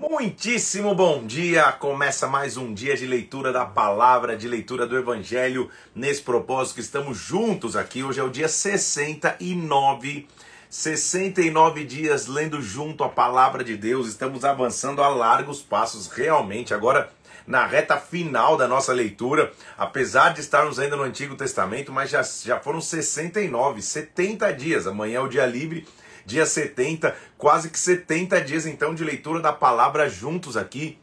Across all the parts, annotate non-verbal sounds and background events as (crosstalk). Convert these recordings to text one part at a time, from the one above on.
Muitíssimo bom dia! Começa mais um dia de leitura da palavra, de leitura do Evangelho, nesse propósito que estamos juntos aqui. Hoje é o dia 69, 69 dias lendo junto a palavra de Deus. Estamos avançando a largos passos, realmente. Agora, na reta final da nossa leitura, apesar de estarmos ainda no Antigo Testamento, mas já, já foram 69, 70 dias. Amanhã é o dia livre dia 70, quase que 70 dias então de leitura da palavra juntos aqui.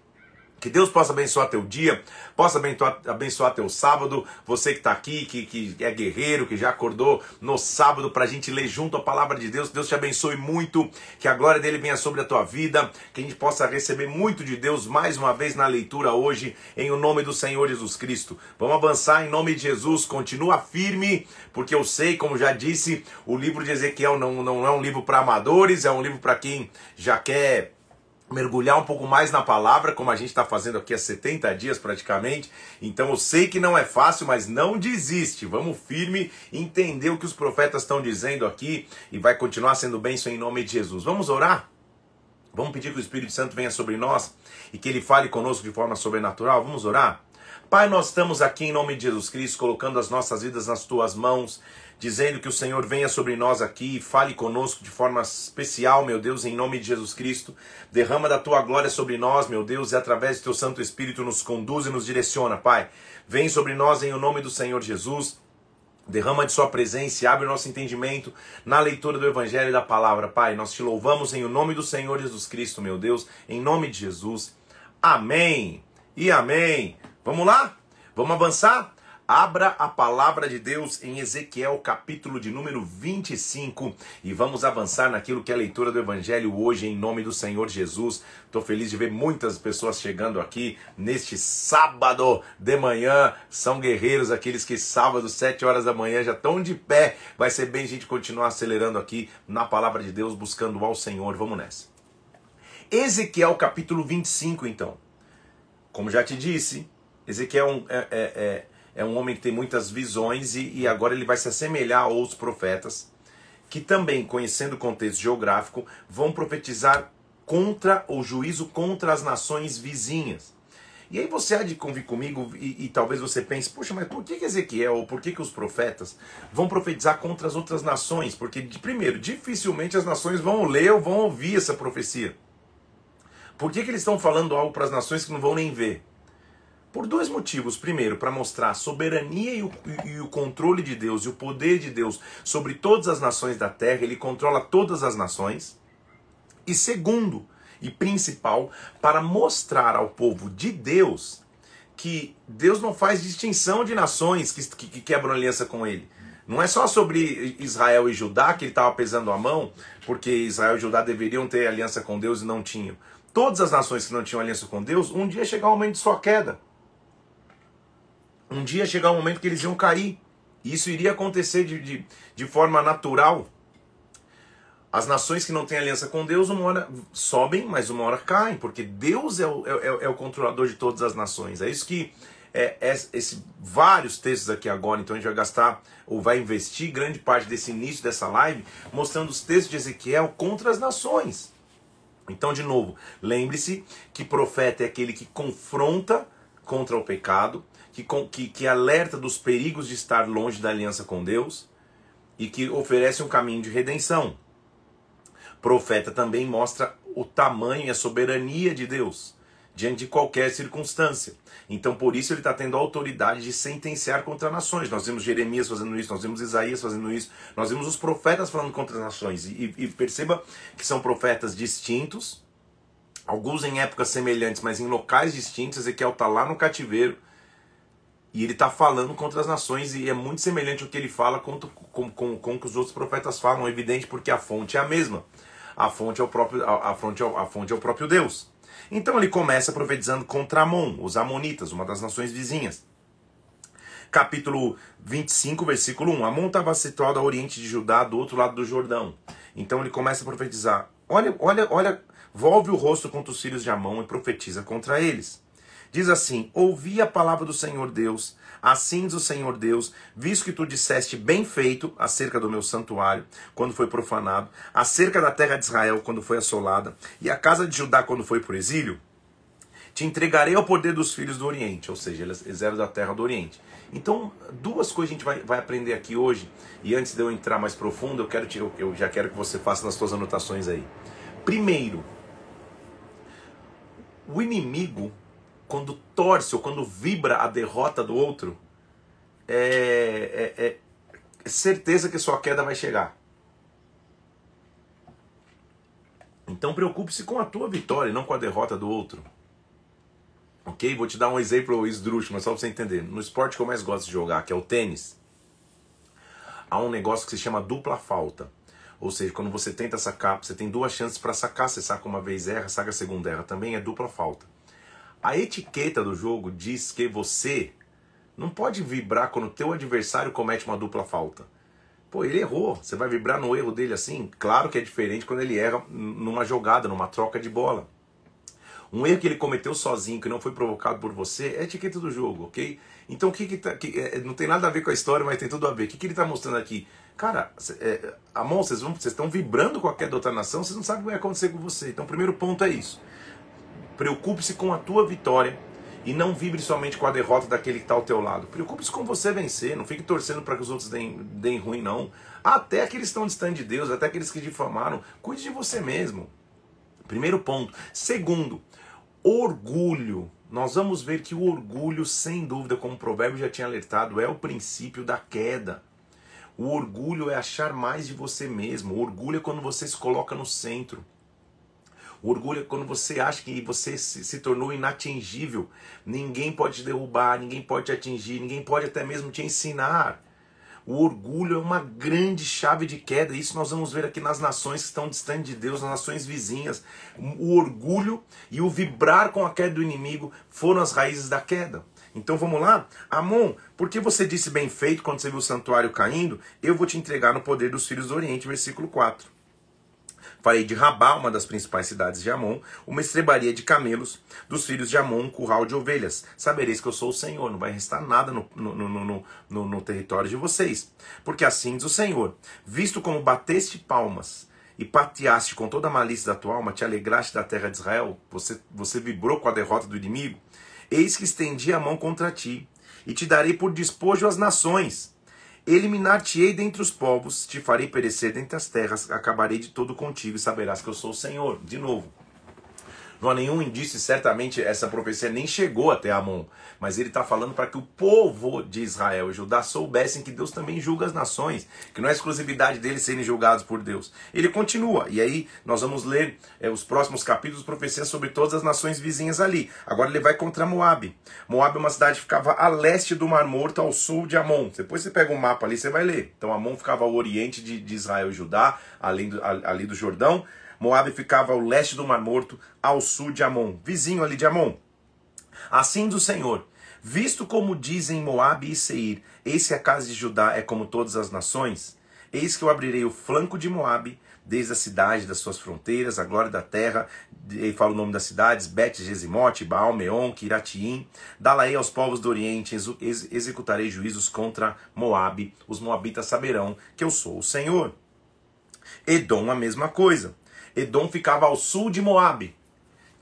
Que Deus possa abençoar teu dia, possa abençoar, abençoar teu sábado. Você que está aqui, que, que é guerreiro, que já acordou no sábado para a gente ler junto a palavra de Deus. Deus te abençoe muito, que a glória dele venha sobre a tua vida, que a gente possa receber muito de Deus mais uma vez na leitura hoje, em o nome do Senhor Jesus Cristo. Vamos avançar em nome de Jesus, continua firme, porque eu sei, como já disse, o livro de Ezequiel não, não é um livro para amadores, é um livro para quem já quer mergulhar um pouco mais na palavra, como a gente está fazendo aqui há 70 dias praticamente. Então eu sei que não é fácil, mas não desiste. Vamos firme, entender o que os profetas estão dizendo aqui e vai continuar sendo bênção em nome de Jesus. Vamos orar? Vamos pedir que o Espírito Santo venha sobre nós e que ele fale conosco de forma sobrenatural. Vamos orar? Pai, nós estamos aqui em nome de Jesus Cristo, colocando as nossas vidas nas tuas mãos dizendo que o Senhor venha sobre nós aqui e fale conosco de forma especial, meu Deus, em nome de Jesus Cristo. Derrama da tua glória sobre nós, meu Deus, e através do teu Santo Espírito nos conduz e nos direciona, Pai. Vem sobre nós em o nome do Senhor Jesus. Derrama de Sua presença e abre o nosso entendimento na leitura do Evangelho e da palavra. Pai, nós te louvamos em o nome do Senhor Jesus Cristo, meu Deus, em nome de Jesus. Amém e amém. Vamos lá? Vamos avançar? Abra a palavra de Deus em Ezequiel, capítulo de número 25, e vamos avançar naquilo que é a leitura do Evangelho hoje, em nome do Senhor Jesus. Estou feliz de ver muitas pessoas chegando aqui neste sábado de manhã. São guerreiros, aqueles que sábado, 7 horas da manhã, já estão de pé. Vai ser bem a gente continuar acelerando aqui na palavra de Deus, buscando ao Senhor. Vamos nessa. Ezequiel, capítulo 25, então. Como já te disse, Ezequiel é, é, é é um homem que tem muitas visões e, e agora ele vai se assemelhar aos profetas, que também, conhecendo o contexto geográfico, vão profetizar contra o juízo contra as nações vizinhas. E aí você há de convir comigo e, e, talvez você pense, puxa, mas por que, que Ezequiel, ou por que, que os profetas vão profetizar contra as outras nações? Porque, primeiro, dificilmente as nações vão ler ou vão ouvir essa profecia. Por que, que eles estão falando algo para as nações que não vão nem ver? Por dois motivos. Primeiro, para mostrar a soberania e o, e o, controle de Deus e o poder de Deus sobre todas as nações da terra, ele controla todas as nações. E segundo, e principal, para mostrar ao povo de Deus que Deus não faz distinção de nações que, que, que quebram aliança com ele. Não é só sobre Israel e Judá que ele estava pesando a mão, porque Israel e Judá deveriam ter aliança com Deus e não tinham. Todas as nações que não tinham aliança com Deus, um dia chegar o momento de sua queda um dia chegar um momento que eles iam cair. E isso iria acontecer de, de, de forma natural. As nações que não têm aliança com Deus, uma hora sobem, mas uma hora caem, porque Deus é o, é, é o controlador de todas as nações. É isso que é, é, esse, vários textos aqui agora, então a gente vai gastar ou vai investir grande parte desse início dessa live mostrando os textos de Ezequiel contra as nações. Então, de novo, lembre-se que profeta é aquele que confronta contra o pecado, que, que, que alerta dos perigos de estar longe da aliança com Deus e que oferece um caminho de redenção. Profeta também mostra o tamanho e a soberania de Deus diante de qualquer circunstância. Então, por isso, ele está tendo a autoridade de sentenciar contra nações. Nós vimos Jeremias fazendo isso, nós vimos Isaías fazendo isso, nós vimos os profetas falando contra nações. E, e perceba que são profetas distintos, alguns em épocas semelhantes, mas em locais distintos. Ezequiel está lá no cativeiro, e ele está falando contra as nações e é muito semelhante ao que ele fala com, com, com, com o que os outros profetas falam, é evidente porque a fonte é a mesma. A fonte é o próprio, a, a fonte, é, a fonte é o próprio Deus. Então ele começa profetizando contra Amon, os Amonitas, uma das nações vizinhas. Capítulo 25, versículo 1. Amon estava situado ao oriente de Judá, do outro lado do Jordão. Então ele começa a profetizar. Olha, olha, olha, volve o rosto contra os filhos de Amon e profetiza contra eles Diz assim: Ouvi a palavra do Senhor Deus, assim diz o Senhor Deus, visto que tu disseste bem feito acerca do meu santuário, quando foi profanado, acerca da terra de Israel, quando foi assolada, e a casa de Judá, quando foi por exílio, te entregarei ao poder dos filhos do Oriente, ou seja, eles eram da terra do Oriente. Então, duas coisas a gente vai, vai aprender aqui hoje, e antes de eu entrar mais profundo, eu, quero te, eu, eu já quero que você faça nas suas anotações aí. Primeiro, o inimigo quando torce ou quando vibra a derrota do outro, é, é, é certeza que sua queda vai chegar. Então preocupe-se com a tua vitória, não com a derrota do outro. Ok? Vou te dar um exemplo esdrúxulo, mas só para você entender. No esporte que eu mais gosto de jogar, que é o tênis, há um negócio que se chama dupla falta. Ou seja, quando você tenta sacar, você tem duas chances para sacar. Você saca uma vez, erra, saca a segunda, erra. Também é dupla falta. A etiqueta do jogo diz que você não pode vibrar quando o teu adversário comete uma dupla falta. Pô, ele errou. Você vai vibrar no erro dele assim? Claro que é diferente quando ele erra numa jogada, numa troca de bola. Um erro que ele cometeu sozinho, que não foi provocado por você, é etiqueta do jogo, ok? Então o que, que, tá, que é, não tem nada a ver com a história, mas tem tudo a ver. O que, que ele está mostrando aqui? Cara, é, Amon, vocês estão vibrando com a queda da outra nação, vocês não sabem o que vai acontecer com você. Então o primeiro ponto é isso. Preocupe-se com a tua vitória e não vibre somente com a derrota daquele que está ao teu lado. Preocupe-se com você vencer, não fique torcendo para que os outros deem, deem ruim, não. Até aqueles que estão distantes de Deus, até aqueles que difamaram, cuide de você mesmo. Primeiro ponto. Segundo, orgulho. Nós vamos ver que o orgulho, sem dúvida, como o provérbio já tinha alertado, é o princípio da queda. O orgulho é achar mais de você mesmo. O orgulho é quando você se coloca no centro. O orgulho é quando você acha que você se, tornou inatingível. Ninguém pode te derrubar, ninguém pode te atingir, ninguém pode até mesmo te ensinar. O orgulho é uma grande chave de queda. Isso nós vamos ver aqui nas nações que estão distantes de Deus, nas nações vizinhas. O orgulho e o vibrar com a queda do inimigo foram as raízes da queda. Então vamos lá? Amon, porque você disse bem feito quando você viu o santuário caindo, eu vou te entregar no poder dos filhos do Oriente, versículo 4. Farei de Rabá, uma das principais cidades de Amon, uma estrebaria de camelos, dos filhos de Amon, um curral de ovelhas. Sabereis que eu sou o Senhor, não vai restar nada no, no, no, no, no território de vocês. Porque assim diz o Senhor: visto como bateste palmas e pateaste com toda a malícia da tua alma, te alegraste da terra de Israel, você, você vibrou com a derrota do inimigo, eis que estendi a mão contra ti, e te darei por despojo às nações Eliminar-te-ei dentre os povos, te farei perecer dentre as terras, acabarei de todo contigo e saberás que eu sou o Senhor. De novo, não há nenhum indício, certamente essa profecia nem chegou até Amon, mas ele está falando para que o povo de Israel e Judá soubessem que Deus também julga as nações, que não é exclusividade deles serem julgados por Deus. Ele continua, e aí nós vamos ler é, os próximos capítulos, profecias sobre todas as nações vizinhas ali. Agora ele vai contra Moab. Moab é uma cidade que ficava a leste do Mar Morto, ao sul de Amon. Depois você pega um mapa ali, você vai ler. Então Amon ficava ao oriente de, de Israel e Judá, além do, ali do Jordão. Moabe ficava ao leste do Mar Morto, ao sul de Amon, vizinho ali de Amon. Assim do Senhor, visto como dizem Moabe e Seir, eis que a casa de Judá é como todas as nações, eis que eu abrirei o flanco de Moabe, desde a cidade das suas fronteiras, a glória da terra, e fala o nome das cidades, Bet, Gesimote, Baal, Meon, Kiratiim, dá-la-ei aos povos do Oriente, ex executarei juízos contra Moabe, os moabitas saberão que eu sou o Senhor. Edom a mesma coisa. Edom ficava ao sul de Moabe.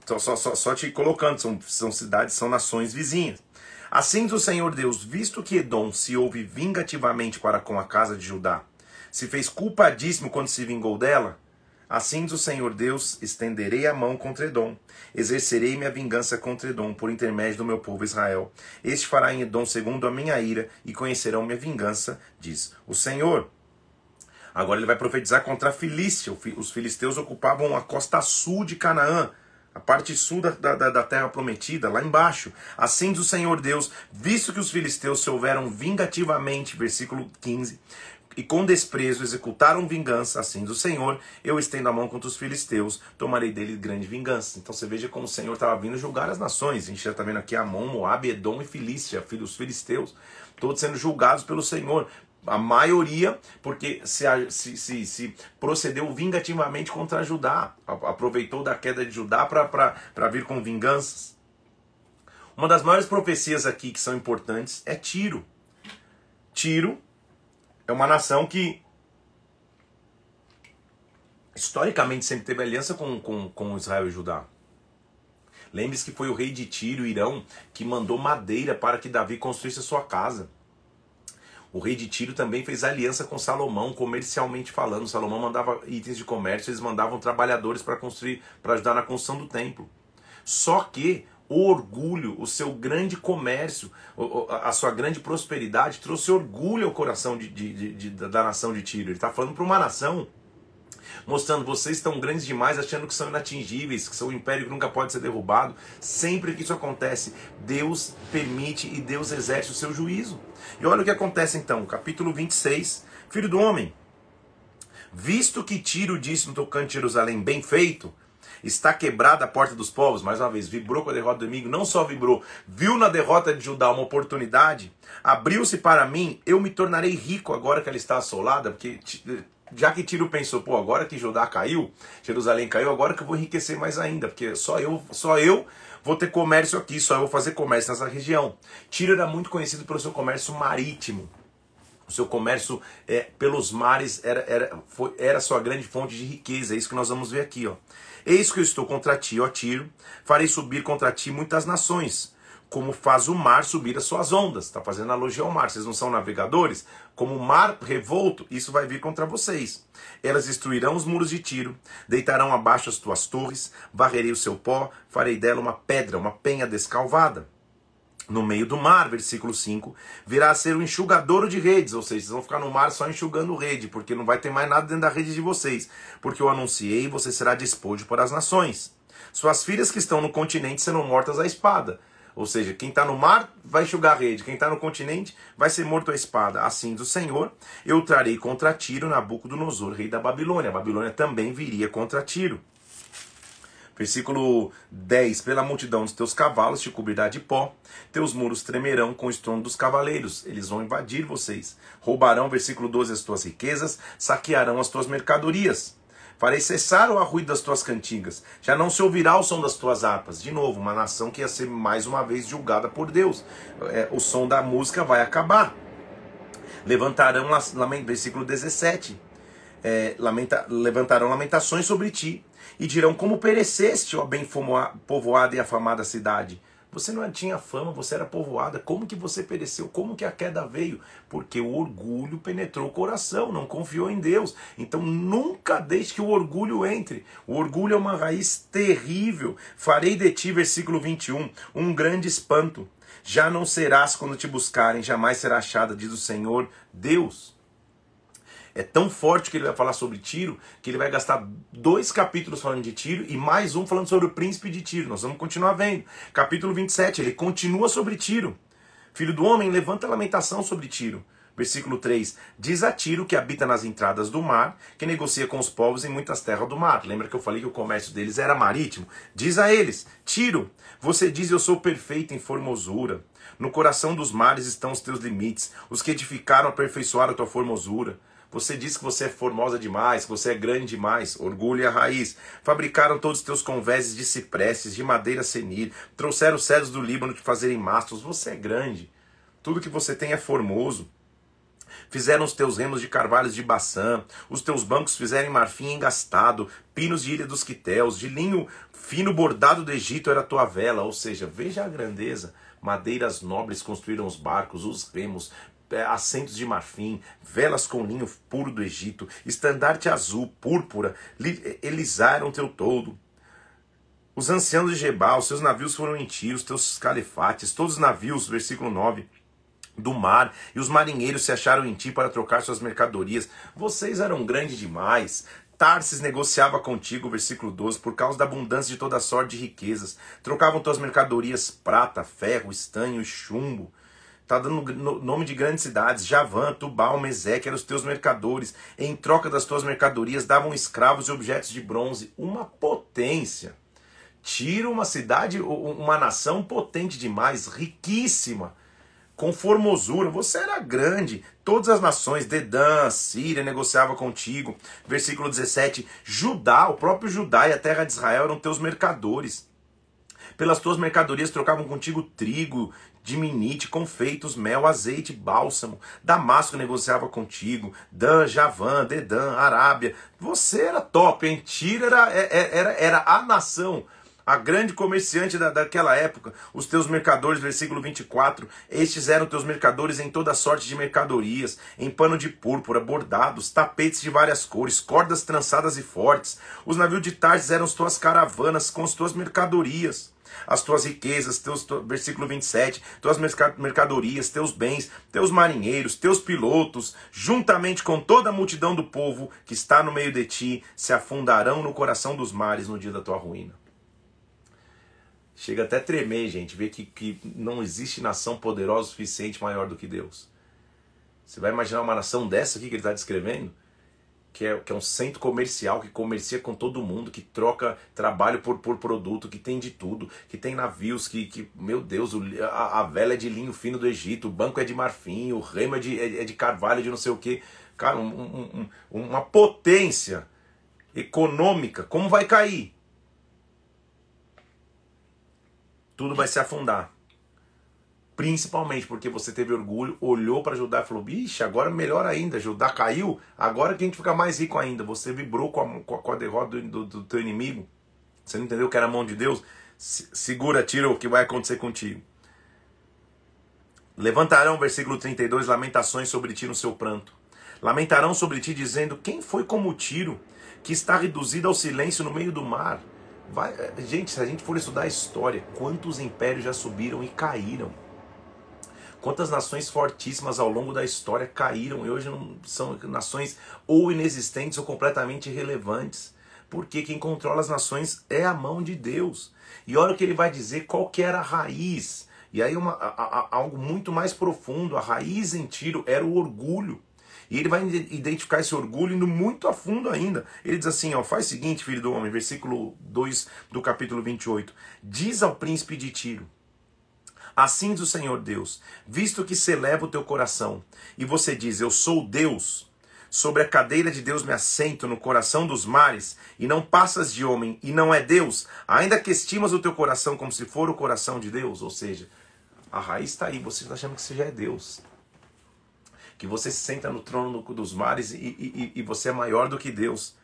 Então, só, só, só te colocando, são, são cidades, são nações vizinhas. Assim diz o Senhor Deus, visto que Edom se ouve vingativamente para com a casa de Judá, se fez culpadíssimo quando se vingou dela, assim diz o Senhor Deus, estenderei a mão contra Edom, exercerei minha vingança contra Edom por intermédio do meu povo Israel. Este fará em Edom segundo a minha ira e conhecerão minha vingança, diz o Senhor. Agora ele vai profetizar contra a Filístia. Os filisteus ocupavam a costa sul de Canaã, a parte sul da, da, da, terra prometida, lá embaixo. Assim diz o Senhor Deus, visto que os filisteus se houveram vingativamente, versículo 15, e com desprezo executaram vingança, assim diz o Senhor, eu estendo a mão contra os filisteus, tomarei dele grande vingança. Então você veja como o Senhor estava vindo julgar as nações. A gente já está vendo aqui Amon, Moab, Edom e Filístia, os filisteus, todos sendo julgados pelo Senhor a maioria, porque se, se, se, se, procedeu vingativamente contra Judá, aproveitou da queda de Judá para vir com vinganças. Uma das maiores profecias aqui que são importantes é Tiro. Tiro é uma nação que historicamente sempre teve aliança com, com, com Israel e Judá. Lembre-se que foi o rei de Tiro, Irão, que mandou madeira para que Davi construísse a sua casa. O rei de Tiro também fez aliança com Salomão, comercialmente falando. Salomão mandava itens de comércio, eles mandavam trabalhadores para construir, para ajudar na construção do templo. Só que o orgulho, o seu grande comércio, a sua grande prosperidade trouxe orgulho ao coração de, de, de, da nação de Tiro. Ele está falando para uma nação mostrando vocês estão grandes demais, achando que são inatingíveis, que são um império que nunca pode ser derrubado. Sempre que isso acontece, Deus permite e Deus exerce o seu juízo. E olha o que acontece então, capítulo 26, filho do homem. Visto que Tiro disse no tocante Jerusalém, bem feito, está quebrada a porta dos povos, mais uma vez, vibrou com a derrota do inimigo, não só vibrou, viu na derrota de Judá uma oportunidade, abriu-se para mim, eu me tornarei rico agora que ela está assolada, porque já que Tiro pensou, pô, agora que Judá caiu, Jerusalém caiu, agora que eu vou enriquecer mais ainda, porque só eu, só eu vou ter comércio aqui, só eu vou fazer comércio nessa região. Tiro era muito conhecido pelo seu comércio marítimo. O seu comércio é, pelos mares era, era, foi, era sua grande fonte de riqueza. É isso que nós vamos ver aqui. Ó. Eis que eu estou contra ti, ó Tiro, farei subir contra ti muitas nações como faz o mar subir as suas ondas. Está fazendo analogia ao mar. Vocês não são navegadores? Como mar revolto, isso vai vir contra vocês. Elas destruirão os muros de Tiro, deitarão abaixo as tuas torres, varrerei o seu pó, farei dela uma pedra, uma penha descalvada. No meio do mar, versículo 5, virá a ser o um enxugador de redes, ou seja, vocês vão ficar no mar só enxugando rede, porque não vai ter mais nada dentro da rede de vocês, porque eu anunciei você será despojo para as nações. Suas filhas que estão no continente serão mortas à espada ou seja, quem está no mar vai enxugar a rede, quem está no continente vai ser morto à espada. Assim do Senhor, eu trarei contra Tiro Nabucodonosor, rei da Babilônia. A Babilônia também viria contra Tiro. Versículo 10: Pela multidão dos teus cavalos te cobrirá de pó, teus muros tremerão com o estrondo dos cavaleiros, eles vão invadir vocês. Roubarão, versículo 12, as tuas riquezas, saquearão as tuas mercadorias. Farei cessar o arruído das tuas cantigas. Já não se ouvirá o som das tuas harpas. De novo, uma nação que ia ser mais uma vez julgada por Deus. É, o som da música vai acabar. Levantarão, versículo 17. É, lamenta, levantarão lamentações sobre ti e dirão como pereceste, ó bem povoada e afamada cidade. Você não tinha fama, você era povoada. Como que você pereceu? Como que a queda veio? Porque o orgulho penetrou o coração, não confiou em Deus. Então nunca deixe que o orgulho entre. O orgulho é uma raiz terrível. Farei de ti, versículo 21, um grande espanto. Já não serás quando te buscarem, jamais será achada, diz o Senhor Deus é tão forte que ele vai falar sobre Tiro, que ele vai gastar dois capítulos falando de Tiro e mais um falando sobre o príncipe de Tiro. Nós vamos continuar vendo. Capítulo 27, ele continua sobre Tiro. Filho do homem, levanta a lamentação sobre Tiro. Versículo 3: Diz a Tiro que habita nas entradas do mar, que negocia com os povos em muitas terras do mar. Lembra que eu falei que o comércio deles era marítimo? Diz a eles: Tiro, você diz eu sou perfeito em formosura. No coração dos mares estão os teus limites. Os que edificaram aperfeiçoaram a tua formosura. Você diz que você é formosa demais, que você é grande demais. Orgulho e a raiz. Fabricaram todos os teus convéses de ciprestes, de madeira senil. Trouxeram os cedros do Líbano de fazerem mastros. Você é grande. Tudo que você tem é formoso. Fizeram os teus remos de carvalhos de Baçã, os teus bancos fizeram marfim engastado, pinos de ilha dos quitéus, de linho fino bordado do Egito era a tua vela, ou seja, veja a grandeza. Madeiras nobres construíram os barcos, os remos, assentos de marfim, velas com linho puro do Egito, estandarte azul, púrpura, elisaram teu todo. Os anciãos de Jebal, seus navios foram em ti, os teus calefates, todos os navios, versículo 9, do mar, e os marinheiros se acharam em ti para trocar suas mercadorias. Vocês eram grandes demais. Tarsis negociava contigo, versículo 12, por causa da abundância de toda sorte de riquezas. Trocavam tuas mercadorias prata, ferro, estanho e chumbo. Está dando nome de grandes cidades. Javã, Tubal, Meseque eram os teus mercadores. Em troca das tuas mercadorias davam escravos e objetos de bronze. Uma potência. Tira uma cidade, uma nação potente demais, riquíssima, com formosura. Você era grande. Todas as nações, Dedã, Síria, negociava contigo. Versículo 17. Judá, o próprio Judá e a terra de Israel eram teus mercadores. Pelas tuas mercadorias trocavam contigo trigo, diminite, confeitos, mel, azeite, bálsamo. Damasco negociava contigo. Dan, Javã, Dedan, Arábia. Você era top, hein? Tira era, é, é, era, era a nação a grande comerciante da, daquela época, os teus mercadores, versículo 24, estes eram teus mercadores em toda sorte de mercadorias, em pano de púrpura, bordados, tapetes de várias cores, cordas trançadas e fortes. Os navios de Tardes eram as tuas caravanas com as tuas mercadorias. As tuas riquezas, teus, versículo 27, tuas mercadorias, teus bens, teus marinheiros, teus pilotos, juntamente com toda a multidão do povo que está no meio de ti, se afundarão no coração dos mares no dia da tua ruína. Chega até a tremer, gente, ver que, que não existe nação poderosa o suficiente maior do que Deus. Você vai imaginar uma nação dessa aqui que ele está descrevendo? Que é, que é um centro comercial, que comercia com todo mundo, que troca trabalho por, por produto, que tem de tudo, que tem navios, que, que meu Deus, a, a vela é de linho fino do Egito, o banco é de marfim, o remo é de, é, é de carvalho, de não sei o que. Cara, um, um, um, uma potência econômica, como vai cair? tudo vai se afundar. Principalmente porque você teve orgulho, olhou para Judá e falou: Bicho, agora melhor ainda, Judá caiu, agora que a gente fica mais rico ainda. Você vibrou com a, com a derrota do, do, do teu inimigo. Você não entendeu que era a mão de Deus? Se, segura, tira o que vai acontecer contigo. Levantarão, versículo 32, lamentações sobre ti no seu pranto. Lamentarão sobre ti, dizendo: Quem foi como tiro, que está reduzido ao silêncio no meio do mar? Vai, eh, gente, se a gente for estudar a história, quantos impérios já subiram e caíram? Quantas nações fortíssimas ao longo da história caíram e hoje não são nações ou inexistentes ou completamente irrelevantes? Porque quem controla as nações é a mão de Deus. E olha o que ele vai dizer qual que era a raiz. E aí uma, a, a, algo muito mais profundo. A raiz em Tiro era o orgulho. E ele vai identificar esse orgulho indo muito a fundo ainda. Ele diz assim: ó, faz o seguinte, filho do homem, versículo 2 do capítulo 28. Diz ao príncipe de Tiro: Assim diz o Senhor Deus: visto que se eleva o teu coração, e você diz: Eu sou Deus, sobre a cadeira de Deus me assento no coração dos mares, e não passas de homem, e não é Deus, ainda que estimas o teu coração como se for o coração de Deus, ou seja, a raiz está aí, você está achando que você já é Deus que você se senta no trono dos mares e, e, e você é maior do que Deus.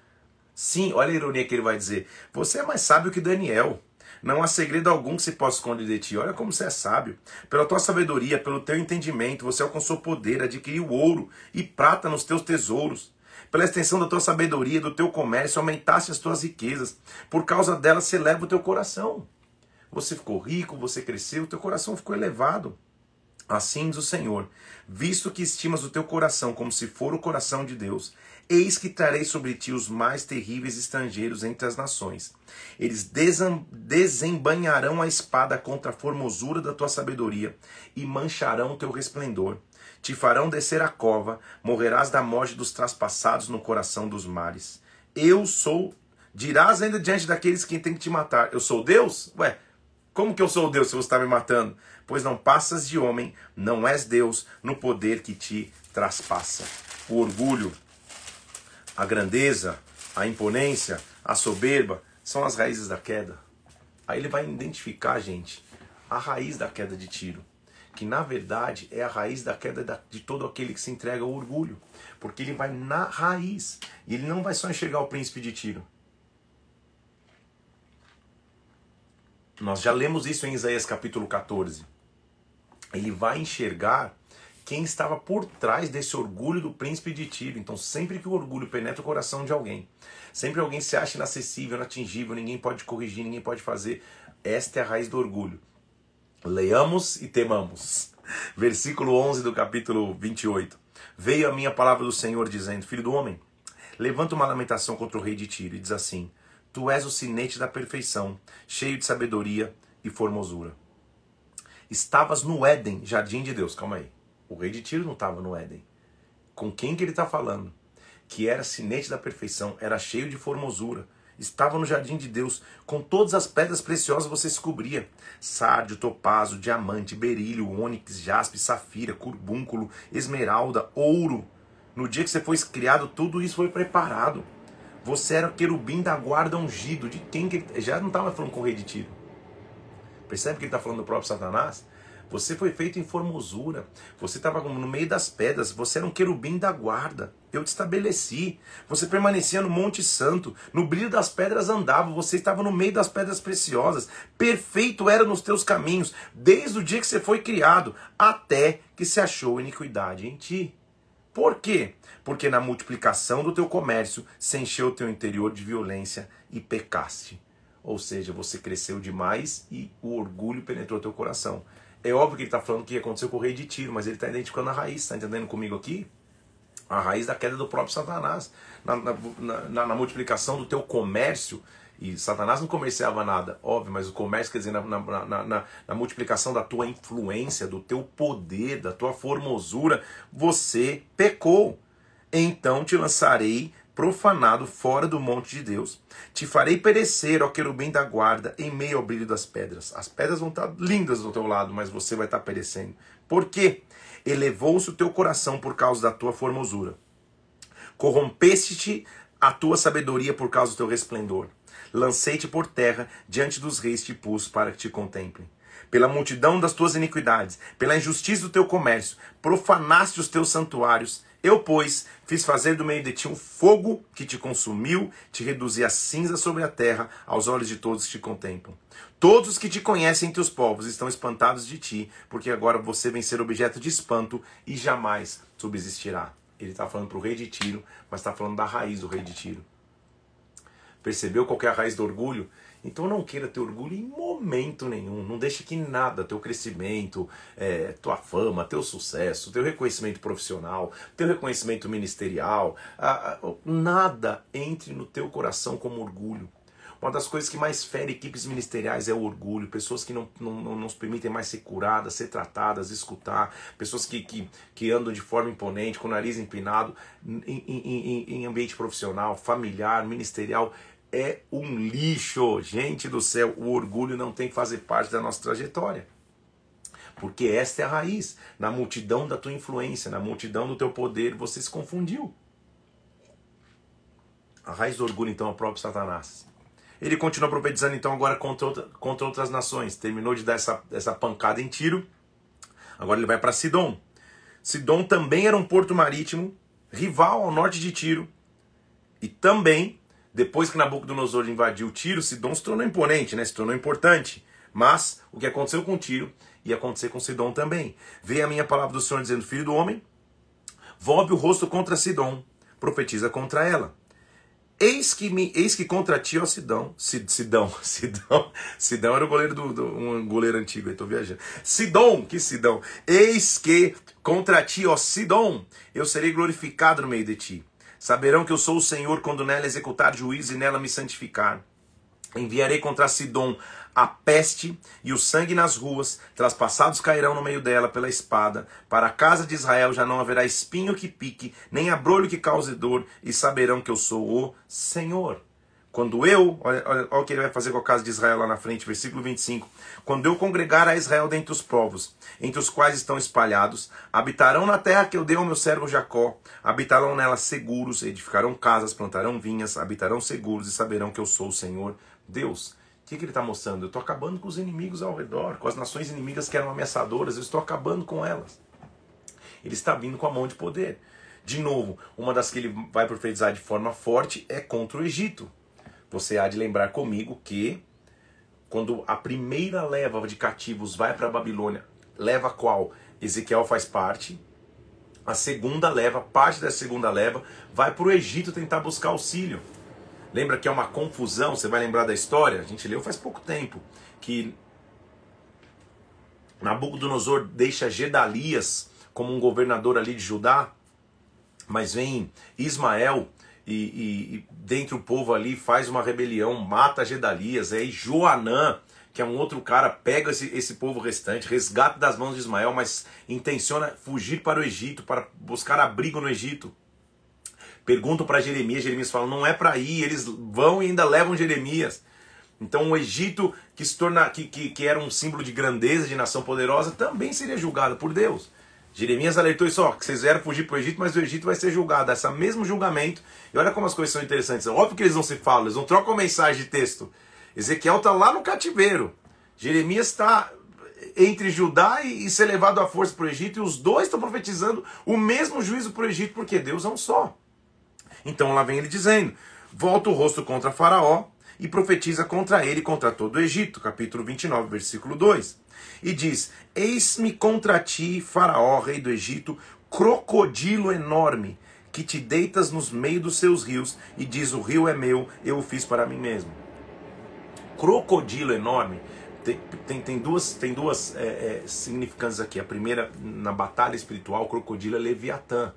Sim, olha a ironia que ele vai dizer. Você é mais sábio que Daniel. Não há segredo algum que se possa esconder de ti. Olha como você é sábio. Pela tua sabedoria, pelo teu entendimento, você alcançou poder, adquiriu ouro e prata nos teus tesouros. Pela extensão da tua sabedoria, do teu comércio, aumentaste as tuas riquezas. Por causa delas se eleva o teu coração. Você ficou rico, você cresceu, o teu coração ficou elevado. Assim diz o Senhor: visto que estimas o teu coração como se for o coração de Deus, eis que trarei sobre ti os mais terríveis estrangeiros entre as nações. Eles desembanharão a espada contra a formosura da tua sabedoria e mancharão o teu resplendor. Te farão descer a cova, morrerás da morte dos traspassados no coração dos mares. Eu sou, dirás ainda diante daqueles que têm que te matar: Eu sou Deus? Ué, como que eu sou Deus se você está me matando? Pois não passas de homem, não és Deus no poder que te traspassa. O orgulho, a grandeza, a imponência, a soberba são as raízes da queda. Aí ele vai identificar, gente, a raiz da queda de Tiro, que na verdade é a raiz da queda de todo aquele que se entrega ao orgulho, porque ele vai na raiz e ele não vai só enxergar o príncipe de Tiro, Nós já lemos isso em Isaías capítulo 14. Ele vai enxergar quem estava por trás desse orgulho do príncipe de Tiro. Então, sempre que o orgulho penetra o coração de alguém, sempre alguém se acha inacessível, inatingível, ninguém pode corrigir, ninguém pode fazer, esta é a raiz do orgulho. Leamos e temamos. Versículo 11 do capítulo 28. Veio a minha palavra do Senhor dizendo: Filho do homem, levanta uma lamentação contra o rei de Tiro e diz assim: Tu és o sinete da perfeição, cheio de sabedoria e formosura. Estavas no Éden, jardim de Deus. Calma aí. O rei de Tiro não estava no Éden. Com quem que ele está falando? Que era sinete da perfeição, era cheio de formosura. Estava no jardim de Deus, com todas as pedras preciosas você se cobria: sárdio, topazo, diamante, berílio, ônix, jaspe, safira, curbúnculo, esmeralda, ouro. No dia que você foi criado, tudo isso foi preparado. Você era querubim da guarda ungido. De quem que ele... Já não estava falando com o rei de Tiro. Percebe que ele está falando do próprio Satanás? Você foi feito em formosura. Você estava no meio das pedras. Você era um querubim da guarda. Eu te estabeleci. Você permanecia no Monte Santo. No brilho das pedras andava. Você estava no meio das pedras preciosas. Perfeito era nos teus caminhos. Desde o dia que você foi criado. Até que se achou iniquidade em ti. Por quê? Porque na multiplicação do teu comércio se encheu o teu interior de violência e pecaste. Ou seja, você cresceu demais e o orgulho penetrou teu coração. É óbvio que ele está falando que aconteceu com o rei de Tiro, mas ele está identificando a raiz, está entendendo comigo aqui? A raiz da queda do próprio Satanás. Na, na, na, na, multiplicação do teu comércio, e Satanás não comerciava nada, óbvio, mas o comércio quer dizer na, na, na multiplicação da tua influência, do teu poder, da tua formosura, você pecou. Então te lançarei profanado fora do monte de Deus. Te farei perecer, ó querubim da guarda, em meio ao brilho das pedras. As pedras vão estar lindas do teu lado, mas você vai estar perecendo. Por quê? Elevou-se o teu coração por causa da tua formosura. Corrompeste-te a tua sabedoria por causa do teu resplendor. Lancei-te por terra, diante dos reis te pus para que te contemplem. Pela multidão das tuas iniquidades, pela injustiça do teu comércio, profanaste os teus santuários eu, pois, fiz fazer do meio de ti um fogo que te consumiu, te reduzi a cinza sobre a terra, aos olhos de todos que te contemplam. Todos os que te conhecem entre os povos estão espantados de ti, porque agora você vem ser objeto de espanto e jamais subsistirá. Ele está falando para o rei de Tiro, mas está falando da raiz do rei de Tiro. Percebeu qual é a raiz do orgulho? Então não queira ter orgulho em momento nenhum. Não deixe que nada, teu crescimento, é, tua fama, teu sucesso, teu reconhecimento profissional, teu reconhecimento ministerial, nada entre no teu coração como orgulho. Uma das coisas que mais fere equipes ministeriais é o orgulho, pessoas que não, não, não nos permitem mais ser curadas, ser tratadas, escutar, pessoas que, que, que andam de forma imponente, com o nariz empinado, em, em, em ambiente profissional, familiar, ministerial é um lixo. Gente do céu, o orgulho não tem que fazer parte da nossa trajetória. Porque esta é a raiz. Na multidão da tua influência, na multidão do teu poder, você se confundiu. A raiz do orgulho, então, é o próprio Satanás. Ele continua profetizando, então, agora contra, outra, contra outras nações. Terminou de dar essa, essa pancada em tiro. Agora ele vai para Sidom. Sidom também era um porto marítimo, rival ao norte de Tiro. E também depois que Nabucodonosor invadiu Tiro, Sidom se tornou imponente, né? se tornou importante. Mas o que aconteceu com Tiro ia acontecer com Sidom também. Veio a minha palavra do Senhor dizendo: Filho do homem, volve o rosto contra Sidom, profetiza contra ela. Eis que, me, eis que contra ti, ó Sidão, Sidão, (laughs) Sidão, Sidão era o goleiro do, do um goleiro antigo, estou viajando. Sidom, que Sidão, eis que contra ti, ó Sidom, eu serei glorificado no meio de ti. Saberão que eu sou o Senhor quando nela executar juízo e nela me santificar. Enviarei contra Sidom a peste e o sangue nas ruas, traspassados cairão no meio dela pela espada. Para a casa de Israel já não haverá espinho que pique, nem abrolho que cause dor, e saberão que eu sou o Senhor. Quando eu, olha, olha, olha, o que ele vai fazer com a casa de Israel lá na frente, versículo 25. Quando eu congregar a Israel dentre os povos, entre os quais estão espalhados, habitarão na terra que eu dei ao meu servo Jacó, habitarão nela seguros, edificarão casas, plantarão vinhas, habitarão seguros e saberão que eu sou o Senhor Deus. O que, que ele está mostrando? Eu estou acabando com os inimigos ao redor, com as nações inimigas que eram ameaçadoras, eu estou acabando com elas. Ele está vindo com a mão de poder. De novo, uma das que ele vai profetizar de forma forte é contra o Egito. Você há de lembrar comigo que quando a primeira leva de cativos vai para a Babilônia, leva qual Ezequiel faz parte, a segunda leva, parte da segunda leva, vai para o Egito tentar buscar auxílio. Lembra que é uma confusão, você vai lembrar da história? A gente leu faz pouco tempo, que Nabucodonosor deixa Gedalias como um governador ali de Judá, mas vem Ismael e, e, e o povo ali faz uma rebelião, mata Gedalias, aí Joanã, que é um outro cara, pega esse, esse povo restante, resgata das mãos de Ismael, mas intenciona fugir para o Egito, para buscar abrigo no Egito. Perguntam para Jeremias, Jeremias fala: não é para ir, eles vão e ainda levam Jeremias. Então o Egito, que se torna, que, que, que era um símbolo de grandeza, de nação poderosa, também seria julgado por Deus. Jeremias alertou isso, ó, que vocês vieram fugir para o Egito, mas o Egito vai ser julgado. Esse mesmo julgamento. E olha como as coisas são interessantes. Óbvio que eles não se falam, eles não trocam mensagem de texto. Ezequiel está lá no cativeiro. Jeremias está entre Judá e ser levado à força para o Egito, e os dois estão profetizando o mesmo juízo para o Egito, porque Deus é um só. Então lá vem ele dizendo: volta o rosto contra Faraó e profetiza contra ele e contra todo o Egito, capítulo 29, versículo 2. E diz: Eis-me contra ti, Faraó, rei do Egito, crocodilo enorme, que te deitas nos meios dos seus rios, e diz: O rio é meu, eu o fiz para mim mesmo. Crocodilo enorme tem, tem, tem duas, tem duas é, é, significâncias aqui. A primeira, na batalha espiritual, o crocodilo é Leviatã.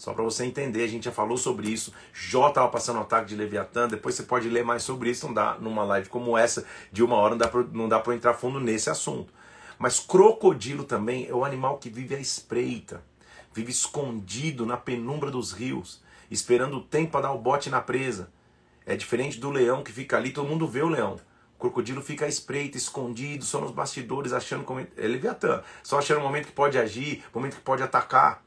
Só para você entender, a gente já falou sobre isso. Jó estava passando o ataque de Leviatã. Depois você pode ler mais sobre isso. Não dá numa live como essa de uma hora, não dá para entrar fundo nesse assunto. Mas crocodilo também é o animal que vive à espreita, vive escondido na penumbra dos rios, esperando o tempo para dar o bote na presa. É diferente do leão que fica ali, todo mundo vê o leão. O crocodilo fica à espreita, escondido, só nos bastidores, achando como. É Leviatã. Só achando o momento que pode agir, o momento que pode atacar.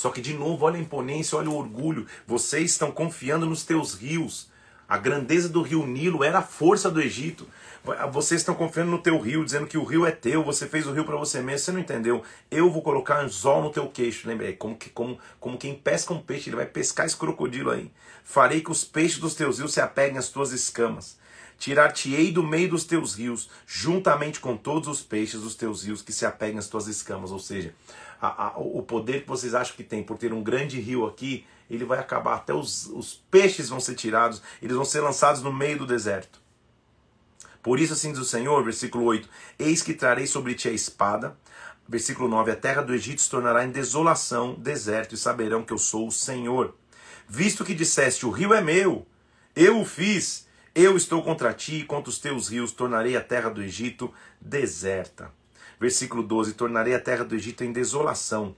Só que, de novo, olha a imponência, olha o orgulho. Vocês estão confiando nos teus rios. A grandeza do rio Nilo era a força do Egito. Vocês estão confiando no teu rio, dizendo que o rio é teu, você fez o rio para você mesmo. Você não entendeu? Eu vou colocar anzol no teu queixo. Lembra? É como, que, como, como quem pesca um peixe, ele vai pescar esse crocodilo aí. Farei que os peixes dos teus rios se apeguem às tuas escamas. Tirar-te-ei do meio dos teus rios, juntamente com todos os peixes dos teus rios que se apeguem às tuas escamas. Ou seja, a, a, o poder que vocês acham que tem por ter um grande rio aqui, ele vai acabar. Até os, os peixes vão ser tirados, eles vão ser lançados no meio do deserto. Por isso, assim diz o Senhor, versículo 8: Eis que trarei sobre ti a espada. Versículo 9: A terra do Egito se tornará em desolação, deserto, e saberão que eu sou o Senhor. Visto que disseste: O rio é meu, eu o fiz, eu estou contra ti e contra os teus rios, tornarei a terra do Egito deserta. Versículo 12: Tornarei a terra do Egito em desolação.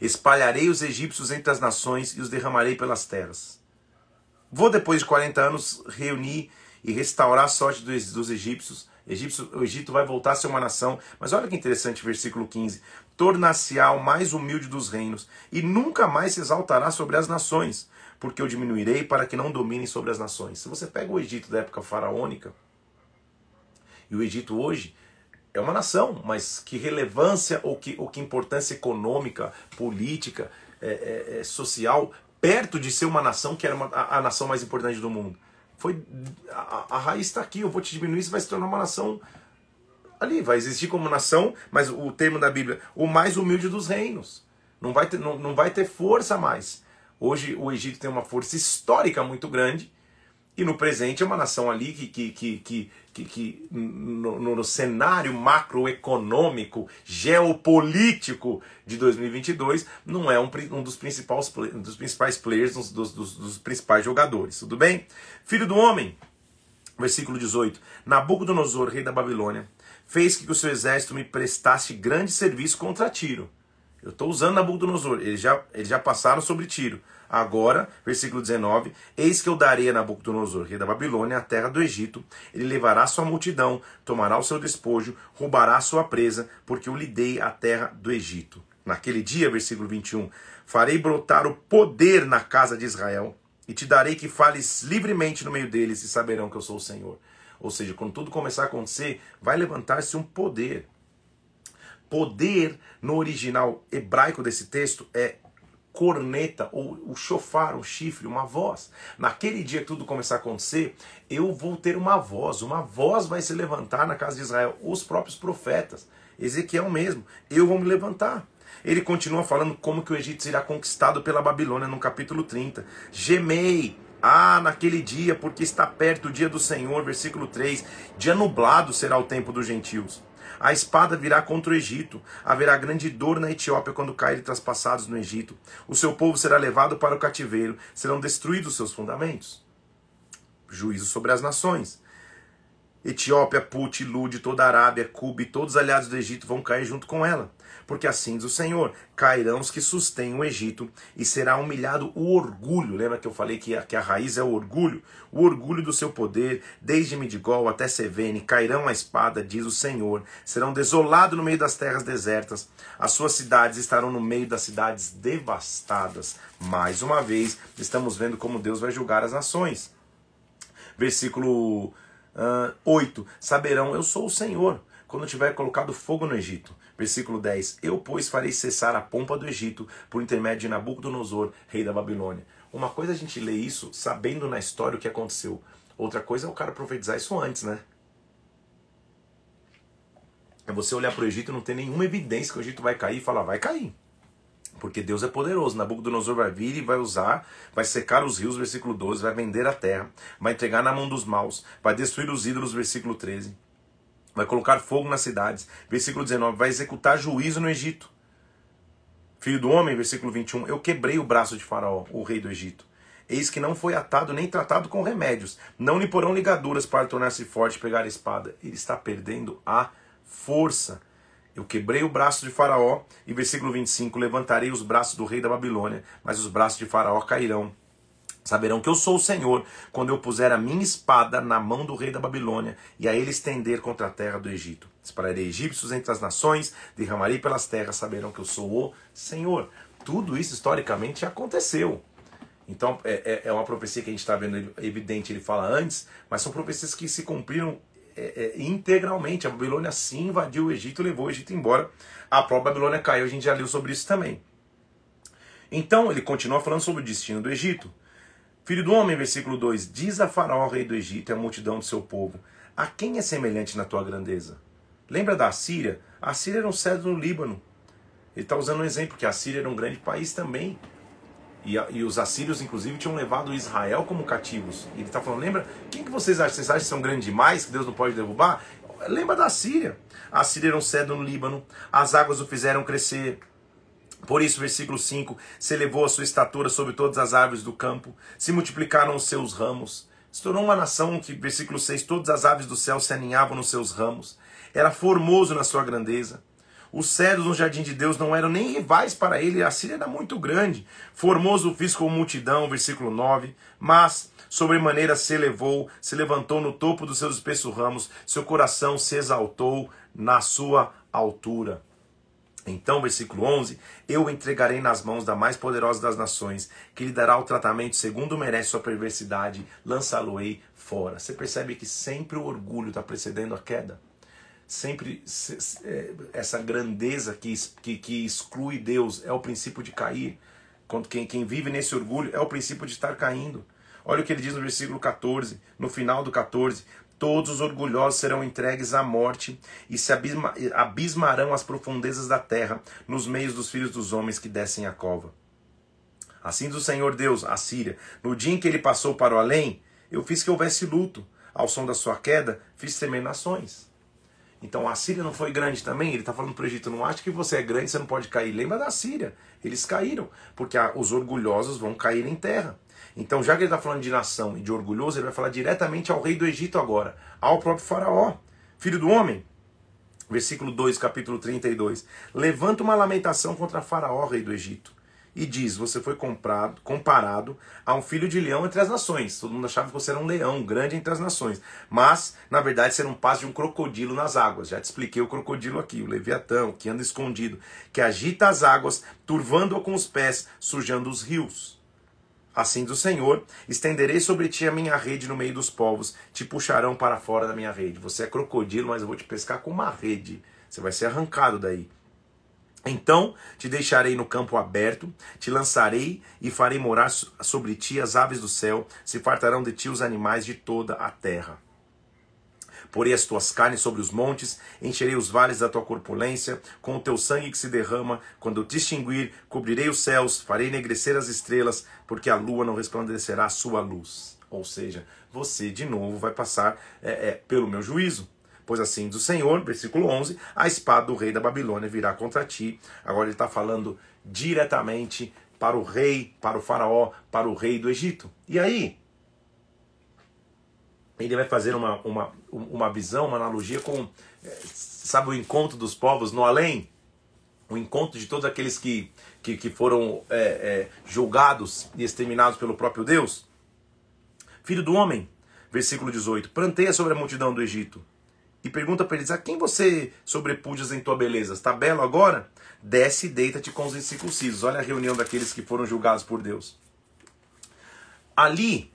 Espalharei os egípcios entre as nações e os derramarei pelas terras. Vou, depois de 40 anos, reunir e restaurar a sorte dos, egípcios. Egípcio, o Egito vai voltar a ser uma nação. Mas olha que interessante, versículo 15: Tornar-se-á o mais humilde dos reinos, e nunca mais se exaltará sobre as nações, porque eu diminuirei para que não dominem sobre as nações. Se você pega o Egito da época faraônica, e o Egito hoje, é uma nação, mas que relevância ou que, ou que importância econômica, política, é, é, é, social, perto de ser uma nação que era uma, a, a, nação mais importante do mundo. Foi a, a raiz está aqui, eu vou te diminuir, você vai se tornar uma nação ali, vai existir como nação, mas o termo da Bíblia, o mais humilde dos reinos. Não vai ter, não, não vai ter força mais. Hoje o Egito tem uma força histórica muito grande, e no presente é uma nação ali que, que, que, que, que, que no, no, cenário macroeconômico, geopolítico de 2022, não é um, um, dos, principais, um dos principais players, um dos, dos, dos principais jogadores. Tudo bem? Filho do homem, versículo 18: Nabucodonosor, rei da Babilônia, fez que o seu exército me prestasse grande serviço contra Tiro. Eu estou usando Nabucodonosor, eles já, eles já passaram sobre Tiro. Agora, versículo 19: Eis que eu darei a Nabucodonosor, rei da Babilônia, a terra do Egito. Ele levará sua multidão, tomará o seu despojo, roubará sua presa, porque eu lhe dei a terra do Egito. Naquele dia, versículo 21, farei brotar o poder na casa de Israel, e te darei que fales livremente no meio deles, e saberão que eu sou o Senhor. Ou seja, quando tudo começar a acontecer, vai levantar-se um poder. Poder, no original hebraico desse texto, é corneta, ou o chofar, o chifre, uma voz. Naquele dia que tudo começar a acontecer, eu vou ter uma voz, uma voz vai se levantar na casa de Israel, os próprios profetas. Ezequiel mesmo, eu vou me levantar. Ele continua falando como que o Egito será conquistado pela Babilônia no capítulo 30. Gemei, ah, naquele dia, porque está perto o dia do Senhor, versículo 3. Dia nublado será o tempo dos gentios. A espada virá contra o Egito. Haverá grande dor na Etiópia quando caírem traspassados no Egito. O seu povo será levado para o cativeiro. Serão destruídos os seus fundamentos. Juízo sobre as nações. Etiópia, Put, Lud, toda a Arábia, Cuba e todos os aliados do Egito vão cair junto com ela porque assim diz o Senhor: cairão os que sustêm o Egito, e será humilhado o orgulho. Lembra que eu falei que a, que a raiz é o orgulho? O orgulho do seu poder, desde Midigol até Sevene, cairão a espada, diz o Senhor. Serão desolados no meio das terras desertas, as suas cidades estarão no meio das cidades devastadas. Mais uma vez, estamos vendo como Deus vai julgar as nações. Versículo Uh, 8. Saberão, eu sou o Senhor, quando tiver colocado fogo no Egito. Versículo 10. Eu, pois, farei cessar a pompa do Egito por intermédio de Nabucodonosor, rei da Babilônia. Uma coisa é a gente lê isso sabendo na história o que aconteceu. Outra coisa é o cara profetizar isso antes, né? É você olhar para o Egito e não ter nenhuma evidência que o Egito vai cair e falar, vai cair. Porque Deus é poderoso. Nabucodonosor vai vir e vai usar, vai secar os rios, versículo 12, vai vender a terra, vai entregar na mão dos maus, vai destruir os ídolos, versículo 13, vai colocar fogo nas cidades, versículo 19, vai executar juízo no Egito. Filho do homem, versículo 21, eu quebrei o braço de Faraó, o rei do Egito. Eis que não foi atado nem tratado com remédios, não lhe porão ligaduras para tornar-se forte e pegar a espada. Ele está perdendo a força. Eu quebrei o braço de Faraó, e versículo 25: levantarei os braços do rei da Babilônia, mas os braços de Faraó cairão. Saberão que eu sou o Senhor, quando eu puser a minha espada na mão do rei da Babilônia e a ele estender contra a terra do Egito. Dispararei egípcios entre as nações, derramarei pelas terras, saberão que eu sou o Senhor. Tudo isso historicamente aconteceu. Então é, é, é uma profecia que a gente está vendo evidente, ele fala antes, mas são profecias que se cumpriram é, é, integralmente. A Babilônia sim invadiu o Egito, levou o Egito embora. A própria Babilônia caiu, a gente já leu sobre isso também. Então ele continua falando sobre o destino do Egito. Filho do homem, versículo 2: Diz a Faraó, rei do Egito, e a multidão do seu povo: A quem é semelhante na tua grandeza? Lembra da Síria? A Síria era um cedro no Líbano. Ele está usando um exemplo, que a Síria era um grande país também. E, e, os assírios, inclusive, tinham levado Israel como cativos. E ele está falando: lembra? Quem que vocês acham? Vocês acham que são grandes demais, que Deus não pode derrubar? Lembra da Síria. A Síria era um cedro no Líbano, as águas o fizeram crescer. Por isso, versículo 5: se elevou a sua estatura sobre todas as árvores do campo, se multiplicaram os seus ramos. Se tornou uma nação que, versículo 6, todas as aves do céu se aninhavam nos seus ramos. Era formoso na sua grandeza. Os cedros no jardim de Deus não eram nem rivais para ele, a Síria era muito grande. Formoso fiz com multidão, versículo 9. Mas, sobremaneira se elevou, se levantou no topo dos seus espessos ramos, seu coração se exaltou na sua altura. Então, versículo 11: Eu o entregarei nas mãos da mais poderosa das nações, que lhe dará o tratamento segundo merece sua perversidade, lançá-lo-ei fora. Você percebe que sempre o orgulho está precedendo a queda? sempre é, essa grandeza que, que, que exclui Deus é o princípio de cair. Quando quem, quem vive nesse orgulho é o princípio de estar caindo. Olha o que ele diz no versículo 14, no final do 14: Todos os orgulhosos serão entregues à morte e se abisma, abismarão as profundezas da terra, nos meios dos filhos dos homens que descem a cova. Assim diz o Senhor Deus, a Síria, no dia em que ele passou para o além, eu fiz que houvesse luto. Ao som da sua queda, fiz tremer nações. Então a Síria não foi grande também? Ele está falando para o Egito: não acha que você é grande, você não pode cair. Lembra da Síria? Eles caíram, porque os orgulhosos vão cair em terra. Então, já que ele está falando de nação e de orgulhoso, ele vai falar diretamente ao rei do Egito agora, ao próprio Faraó, filho do homem. Versículo 2, capítulo 32. Levanta uma lamentação contra Faraó, rei do Egito e diz: Você foi comprado, comparado a um filho de leão entre as nações. Todo mundo achava que você era um leão grande entre as nações. Mas, na verdade, você era um passo de um crocodilo nas águas. Já te expliquei o crocodilo aqui, o leviatão, que anda escondido, que agita as águas, turvando-a com os pés, sujando os rios. Assim do Senhor, estenderei sobre ti a minha rede no meio dos povos, te puxarão para fora da minha rede. Você é crocodilo, mas eu vou te pescar com uma rede. Você vai ser arrancado daí. Então te deixarei no campo aberto, te lançarei e farei morar sobre ti as aves do céu, se fartarão de ti os animais de toda a terra. Porei as tuas carnes sobre os montes, encherei os vales da tua corpulência, com o teu sangue que se derrama, quando eu te extinguir, cobrirei os céus, farei enegrecer as estrelas, porque a lua não resplandecerá a sua luz. Ou seja, você de novo vai passar é, é, pelo meu juízo. Pois assim diz o Senhor, versículo 11: a espada do rei da Babilônia virá contra ti. Agora ele está falando diretamente para o rei, para o faraó, para o rei do Egito. E aí, ele vai fazer uma, uma, uma visão, uma analogia com, eh, sabe, o encontro dos povos no além? O encontro de todos aqueles que, que, que foram é, é, julgados e exterminados pelo próprio Deus. Filho do homem, versículo 18: Planteia sobre a multidão do Egito e pergunta para eles: a quem você sobrepujas em tua beleza? Está belo agora? Desce e deita-te com os incircuncisos. Olha a reunião daqueles que foram julgados por Deus. Ali,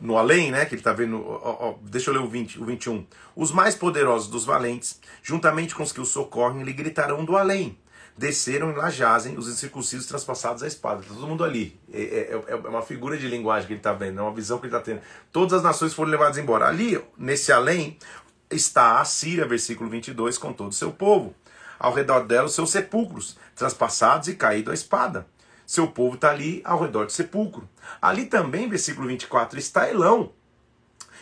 no além, né? Que ele está vendo. Ó, ó, deixa eu ler o, 20, o 21. Os mais poderosos dos valentes, juntamente com os que o socorrem, lhe gritarão do além. Desceram e lá jazem os incircuncisos transpassados à espada. Tá todo mundo ali. É, é, é, é uma figura de linguagem que ele está vendo, é uma visão que ele está tendo. Todas as nações foram levadas embora. Ali, nesse além, está a Síria, versículo 22, com todo o seu povo. Ao redor dela, os seus sepulcros, transpassados e caídos à espada. Seu povo está ali ao redor do sepulcro. Ali também, versículo 24, está Elão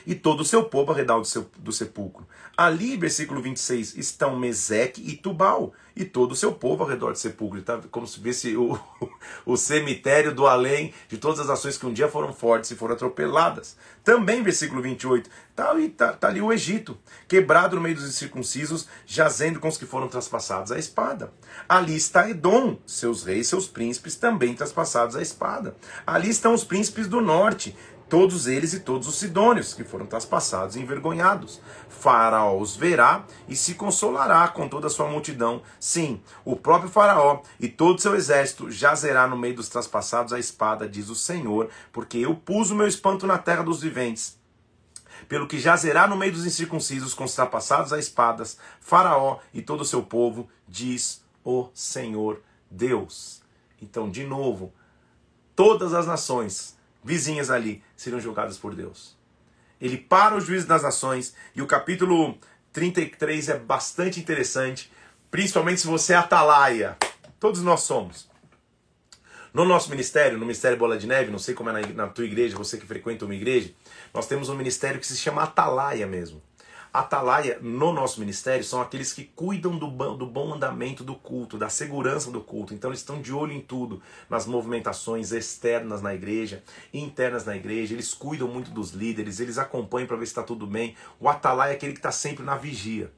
e todo o seu povo ao redor do, seu, do sepulcro. Ali, versículo 26, estão Meseque e Tubal, e todo o seu povo ao redor do sepulcro. Tá como se visse o, (laughs) o cemitério do além de todas as nações que um dia foram fortes e foram atropeladas. Também, versículo 28, está ali, tá, tá ali o Egito, quebrado no meio dos incircuncisos, jazendo com os que foram traspassados à espada. Ali está Edom, seus reis, seus príncipes também traspassados à espada. Ali estão os príncipes do norte, todos eles e todos os sidônios, que foram traspassados e envergonhados. Faraó os verá e se consolará com toda a sua multidão. Sim, o próprio Faraó e todo o seu exército jazerá no meio dos traspassados a espada, diz o Senhor, porque eu pus o meu espanto na terra dos viventes. Pelo que jazerá no meio dos incircuncisos com os trapassados a espadas, Faraó e todo o seu povo, diz o Senhor Deus. Então, de novo, todas as nações vizinhas ali seriam julgadas por Deus. Ele para o juízo das nações e o capítulo 33 é bastante interessante, principalmente se você é atalaia. Todos nós somos. No nosso ministério, no Ministério Bola de Neve, não sei como é na, na tua igreja, você que frequenta uma igreja, nós temos um ministério que se chama Atalaia mesmo. Atalaia, no nosso ministério, são aqueles que cuidam do, do bom andamento do culto, da segurança do culto. Então, eles estão de olho em tudo, nas movimentações externas na igreja, internas na igreja. Eles cuidam muito dos líderes, eles acompanham para ver se está tudo bem. O Atalaia é aquele que está sempre na vigia.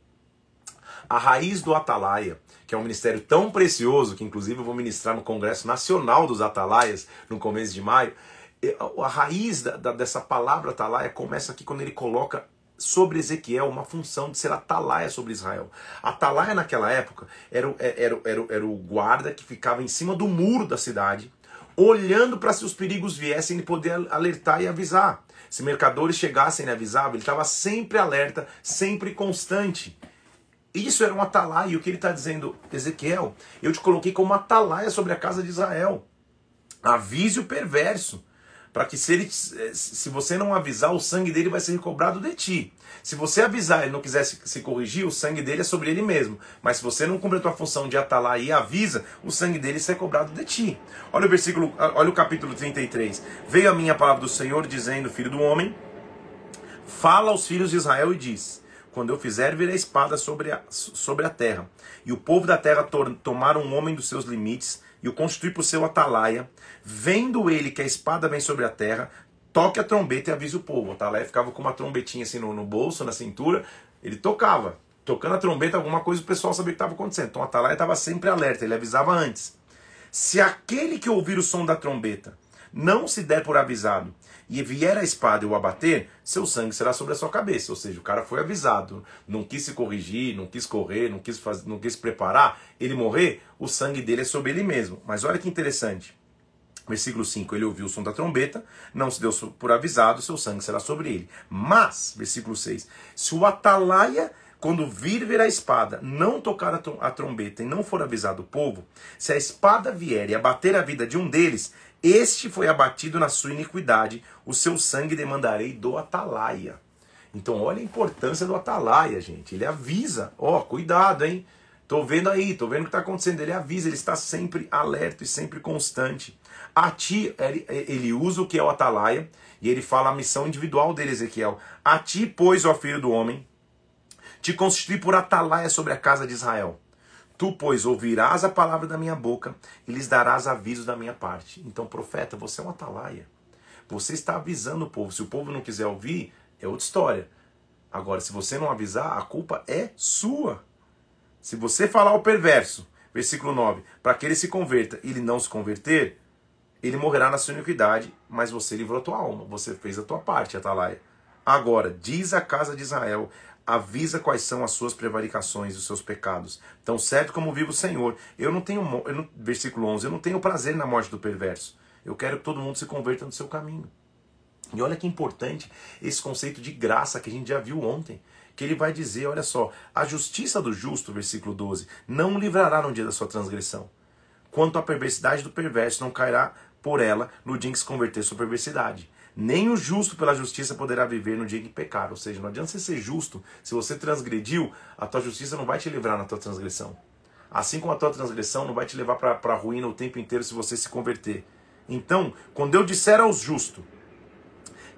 A raiz do Atalaia, que é um ministério tão precioso, que inclusive eu vou ministrar no Congresso Nacional dos Atalaias no começo de maio. A raiz da, da, dessa palavra Atalaia começa aqui quando ele coloca sobre Ezequiel uma função de ser atalaia sobre Israel. Atalaia naquela época era, era, era, era o guarda que ficava em cima do muro da cidade, olhando para se os perigos viessem ele poder alertar e avisar. Se mercadores chegassem e avisavam, ele estava sempre alerta, sempre constante. Isso era um atalaia, e o que ele está dizendo, Ezequiel, eu te coloquei como atalaia sobre a casa de Israel. Avise o perverso para que se, ele, se você não avisar, o sangue dele vai ser recobrado de ti. Se você avisar e não quiser se, se, corrigir, o sangue dele é sobre ele mesmo. Mas se você não cumpre a tua função de atalar e avisa, o sangue dele será cobrado de ti. Olha o versículo, olha o capítulo 33. Veio a minha palavra do Senhor dizendo, filho do homem, fala aos filhos de Israel e diz: quando eu fizer vir a espada sobre a, sobre a terra, e o povo da terra to tomar um homem dos seus limites, e o constituir por seu atalaia, vendo ele que a espada vem sobre a terra, toque a trombeta e avise o povo. O atalaia ficava com uma trombetinha assim no, no bolso, na cintura, ele tocava. Tocando a trombeta, alguma coisa o pessoal sabia o que estava acontecendo. Então o atalaia estava sempre alerta, ele avisava antes. Se aquele que ouvir o som da trombeta não se der por avisado e vier a espada e o abater, seu sangue será sobre a sua cabeça. Ou seja, o cara foi avisado, não quis se corrigir, não quis correr, não quis, fazer, não quis preparar, ele morrer, o sangue dele é sobre ele mesmo. Mas olha que interessante. Versículo 5, ele ouviu o som da trombeta, não se deu por avisado, seu sangue será sobre ele. Mas, versículo 6, se o atalaia, quando vir ver a espada, não tocar a trombeta e não for avisado o povo, se a espada vier e abater a vida de um deles, este foi abatido na sua iniquidade, o seu sangue demandarei do atalaia. Então, olha a importância do atalaia, gente. Ele avisa: ó, oh, cuidado, hein? Tô vendo aí, tô vendo o que está acontecendo. Ele avisa, ele está sempre alerta e sempre constante. A ti, ele, ele usa o que é o atalaia e ele fala a missão individual dele, Ezequiel. A ti, pois, ó filho do homem, te constitui por atalaia sobre a casa de Israel. Tu, pois, ouvirás a palavra da minha boca e lhes darás avisos da minha parte. Então, profeta, você é um atalaia. Você está avisando o povo. Se o povo não quiser ouvir, é outra história. Agora, se você não avisar, a culpa é sua. Se você falar o perverso, versículo 9, para que ele se converta e ele não se converter, ele morrerá na sua iniquidade, mas você livrou a tua alma, você fez a tua parte, Atalaia. Agora, diz a casa de Israel: avisa quais são as suas prevaricações e os seus pecados. Tão certo como vive o Senhor. Eu não tenho, eu não, versículo 11, eu não tenho prazer na morte do perverso. Eu quero que todo mundo se converta no seu caminho. E olha que importante esse conceito de graça que a gente já viu ontem. Que ele vai dizer, olha só, a justiça do justo, versículo 12, não o livrará no dia da sua transgressão. Quanto à perversidade do perverso, não cairá por ela no dia em que se converter sua perversidade. Nem o justo pela justiça poderá viver no dia em que pecar. Ou seja, não adianta você ser justo. Se você transgrediu, a tua justiça não vai te livrar na tua transgressão. Assim como a tua transgressão não vai te levar para a ruína o tempo inteiro se você se converter. Então, quando eu disser aos justos,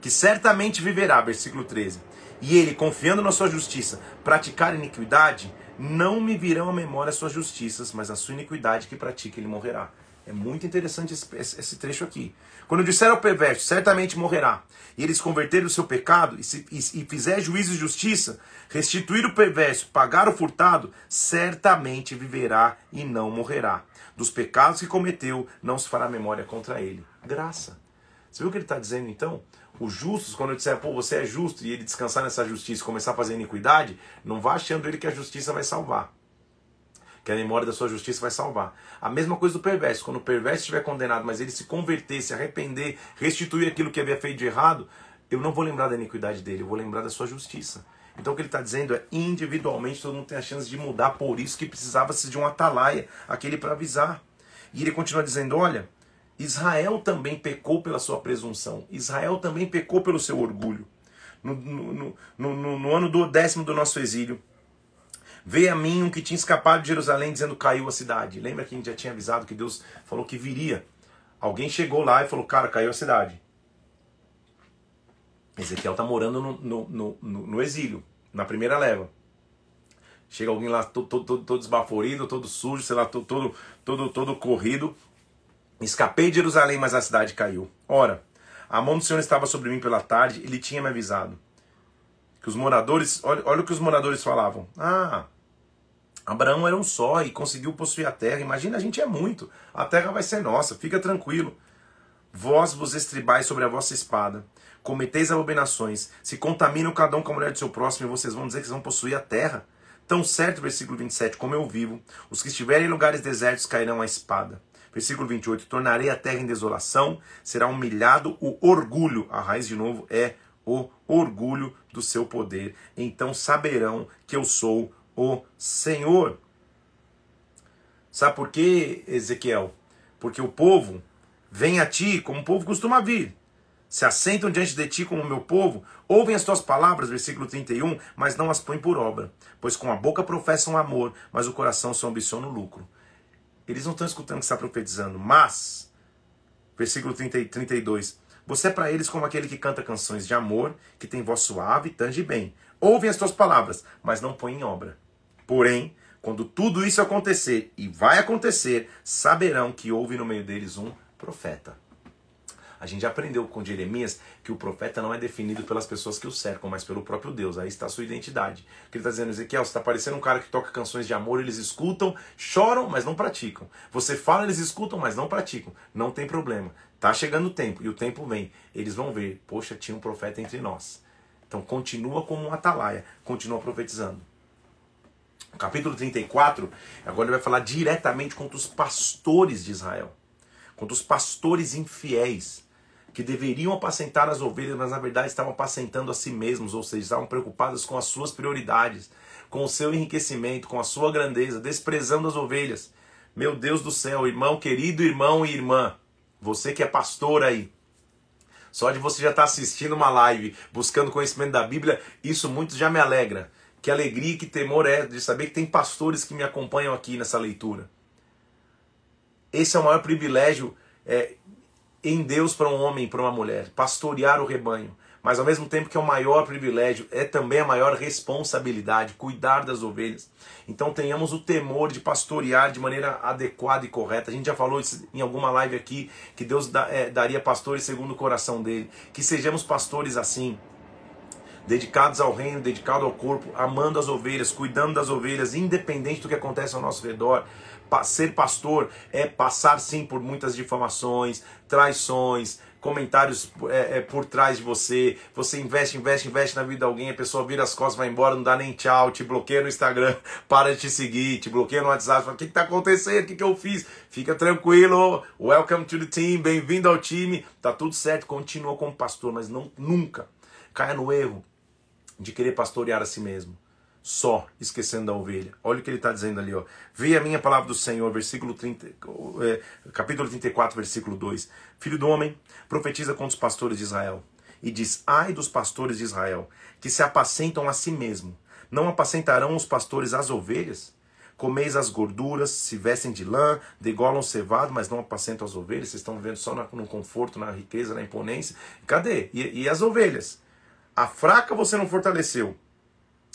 que certamente viverá, versículo 13, e ele, confiando na sua justiça, praticar iniquidade, não me virão à memória as suas justiças, mas a sua iniquidade que pratica ele morrerá. É muito interessante esse, esse, trecho aqui. Quando disser ao perverso, certamente morrerá, e eles converterem o seu pecado e, se, e, e fizer juízo e justiça, restituir o perverso, pagar o furtado, certamente viverá e não morrerá. Dos pecados que cometeu, não se fará memória contra ele. Graça. Você viu o que ele está dizendo então? Os justos, quando eu disser, pô, você é justo, e ele descansar nessa justiça e começar a fazer iniquidade, não vá achando ele que a justiça vai salvar. Que a memória da sua justiça vai salvar. A mesma coisa do perverso. Quando o perverso estiver condenado, mas ele se converter, se arrepender, restituir aquilo que havia feito de errado, eu não vou lembrar da iniquidade dele, eu vou lembrar da sua justiça. Então o que ele está dizendo é individualmente todo mundo tem a chance de mudar, por isso que precisava-se de um atalaia, aquele para avisar. E ele continua dizendo: olha, Israel também pecou pela sua presunção. Israel também pecou pelo seu orgulho. No, no, no, no, ano do décimo do nosso exílio, veio a mim um que tinha escapado de Jerusalém dizendo caiu a cidade. Lembra que a gente já tinha avisado que Deus falou que viria? Alguém chegou lá e falou, cara, caiu a cidade. Ezequiel está morando no, no, no, no, exílio, na primeira leva. Chega alguém lá todo, todo, todo desbaforido, todo sujo, sei lá, todo, todo, todo, todo corrido, Escapei de Jerusalém, mas a cidade caiu. Ora, a mão do Senhor estava sobre mim pela tarde, ele tinha me avisado. Que os moradores, olha, olha o que os moradores falavam. Ah, Abraão era um só e conseguiu possuir a terra. Imagina, a gente é muito. A terra vai ser nossa, fica tranquilo. Vós vos estribais sobre a vossa espada, cometeis abominações, se contaminam cada um com a mulher do seu próximo, e vocês vão dizer que vão possuir a terra. Tão certo, versículo 27, como eu vivo, os que estiverem em lugares desertos cairão à espada. Versículo 28: Tornarei a terra em desolação, será humilhado o orgulho. A raiz, de novo, é o orgulho do seu poder. Então saberão que eu sou o Senhor. Sabe por quê, Ezequiel? Porque o povo vem a ti como o povo costuma vir. Se assentam diante de ti como meu povo, ouvem as tuas palavras, versículo 31, mas não as põem por obra. Pois com a boca professam amor, mas o coração só ambiciona o lucro. Eles não estão escutando o que está profetizando, mas, versículo 30 e 32, você é para eles como aquele que canta canções de amor, que tem voz suave, tange bem. Ouvem as tuas palavras, mas não põem em obra. Porém, quando tudo isso acontecer, e vai acontecer, saberão que houve no meio deles um profeta. A gente já aprendeu com Jeremias que o profeta não é definido pelas pessoas que o cercam, mas pelo próprio Deus. Aí está a sua identidade. O que ele está dizendo, Ezequiel, você está parecendo um cara que toca canções de amor, eles escutam, choram, mas não praticam. Você fala, eles escutam, mas não praticam. Não tem problema. Tá chegando o tempo, e o tempo vem. Eles vão ver, poxa, tinha um profeta entre nós. Então continua como um atalaia, continua profetizando. Capítulo 34, agora ele vai falar diretamente contra os pastores de Israel, contra os pastores infiéis que deveriam apacentar as ovelhas, mas na verdade estavam apacentando a si mesmos, ou seja, estavam preocupados com as suas prioridades, com o seu enriquecimento, com a sua grandeza, desprezando as ovelhas. Meu Deus do céu, irmão, querido irmão e irmã, você que é pastor aí, só de você já estar tá assistindo uma live, buscando conhecimento da Bíblia, isso muito já me alegra. Que alegria e que temor é de saber que tem pastores que me acompanham aqui nessa leitura. Esse é o maior privilégio é, em Deus para um homem e para uma mulher, pastorear o rebanho. Mas ao mesmo tempo que é o maior privilégio, é também a maior responsabilidade, cuidar das ovelhas. Então tenhamos o temor de pastorear de maneira adequada e correta. A gente já falou isso em alguma live aqui, que Deus é, daria pastores segundo o coração dele. Que sejamos pastores assim, dedicados ao reino, dedicados ao corpo, amando as ovelhas, cuidando das ovelhas, independente do que acontece ao nosso redor ser pastor é passar sim por muitas difamações, traições, comentários é, é, por trás de você, você investe, investe, investe na vida de alguém, a pessoa vira as costas, vai embora, não dá nem tchau, te bloqueia no Instagram, (laughs) para de te seguir, te bloqueia no WhatsApp, fala, o que está acontecendo, o que, que eu fiz? Fica tranquilo, welcome to the team, bem-vindo ao time, tá tudo certo, continua como pastor, mas não nunca caia no erro de querer pastorear a si mesmo só, esquecendo da ovelha. Olha o que ele está dizendo ali, ó. Veja a minha palavra do Senhor, versículo 30, é, capítulo 34, versículo 2. Filho do homem, profetiza contra os pastores de Israel. E diz: Ai dos pastores de Israel, que se apacentam a si mesmo. Não apacentarão os pastores as ovelhas? Comeis as gorduras, se vestem de lã, degolam cevado, mas não apacentam as ovelhas. Vocês estão vivendo só no conforto, na riqueza, na imponência. Cadê? E, e as ovelhas? A fraca você não fortaleceu,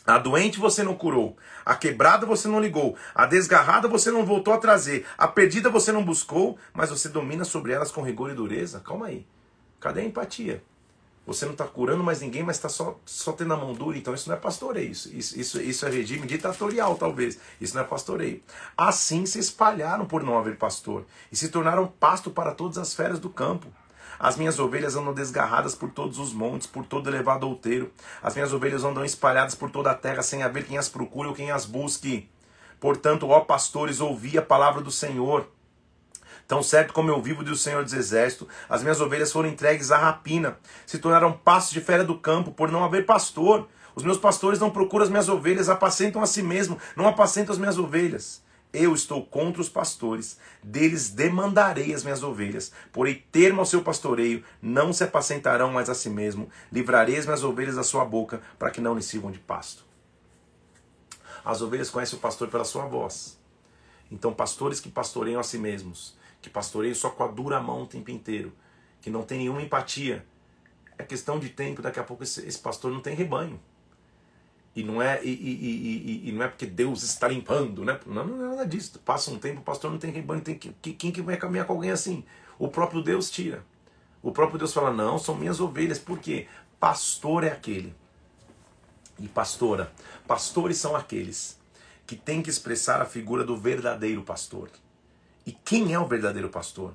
a doente você não curou, a quebrada você não ligou, a desgarrada você não voltou a trazer, a perdida você não buscou, mas você domina sobre elas com rigor e dureza. Calma aí. Cadê a empatia? Você não está curando mais ninguém, mas está só, só tendo a mão dura. Então isso não é pastoreio. Isso, isso, isso, isso é regime ditatorial, talvez. Isso não é pastoreio. Assim se espalharam por não haver pastor e se tornaram pasto para todas as feras do campo. As minhas ovelhas andam desgarradas por todos os montes, por todo elevado outeiro. As minhas ovelhas andam espalhadas por toda a terra, sem haver quem as procure ou quem as busque. Portanto, ó pastores, ouvi a palavra do Senhor. Tão certo como eu vivo, diz o Senhor dos Exércitos, as minhas ovelhas foram entregues à rapina, se tornaram pastos de fera do campo, por não haver pastor. Os meus pastores não procuram as minhas ovelhas, apacentam a si mesmo, não apacentam as minhas ovelhas. Eu estou contra os pastores, deles demandarei as minhas ovelhas. Porém, termo ao seu pastoreio, não se apacentarão mais a si mesmo. Livrarei as minhas ovelhas da sua boca, para que não lhe sirvam de pasto. As ovelhas conhecem o pastor pela sua voz. Então, pastores que pastoreiam a si mesmos, que pastoreiam só com a dura mão o tempo inteiro, que não tem nenhuma empatia, é questão de tempo, daqui a pouco esse, esse pastor não tem rebanho. E não é, e, e, e, e, não é porque Deus está limpando, né? Não, não é nada disso. Passa um tempo, o pastor não tem rebanho, tem que, quem que vai caminhar com alguém assim? O próprio Deus tira. O próprio Deus fala: não, são minhas ovelhas, porque pastor é aquele. E pastora, pastores são aqueles que têm que expressar a figura do verdadeiro pastor. E quem é o verdadeiro pastor?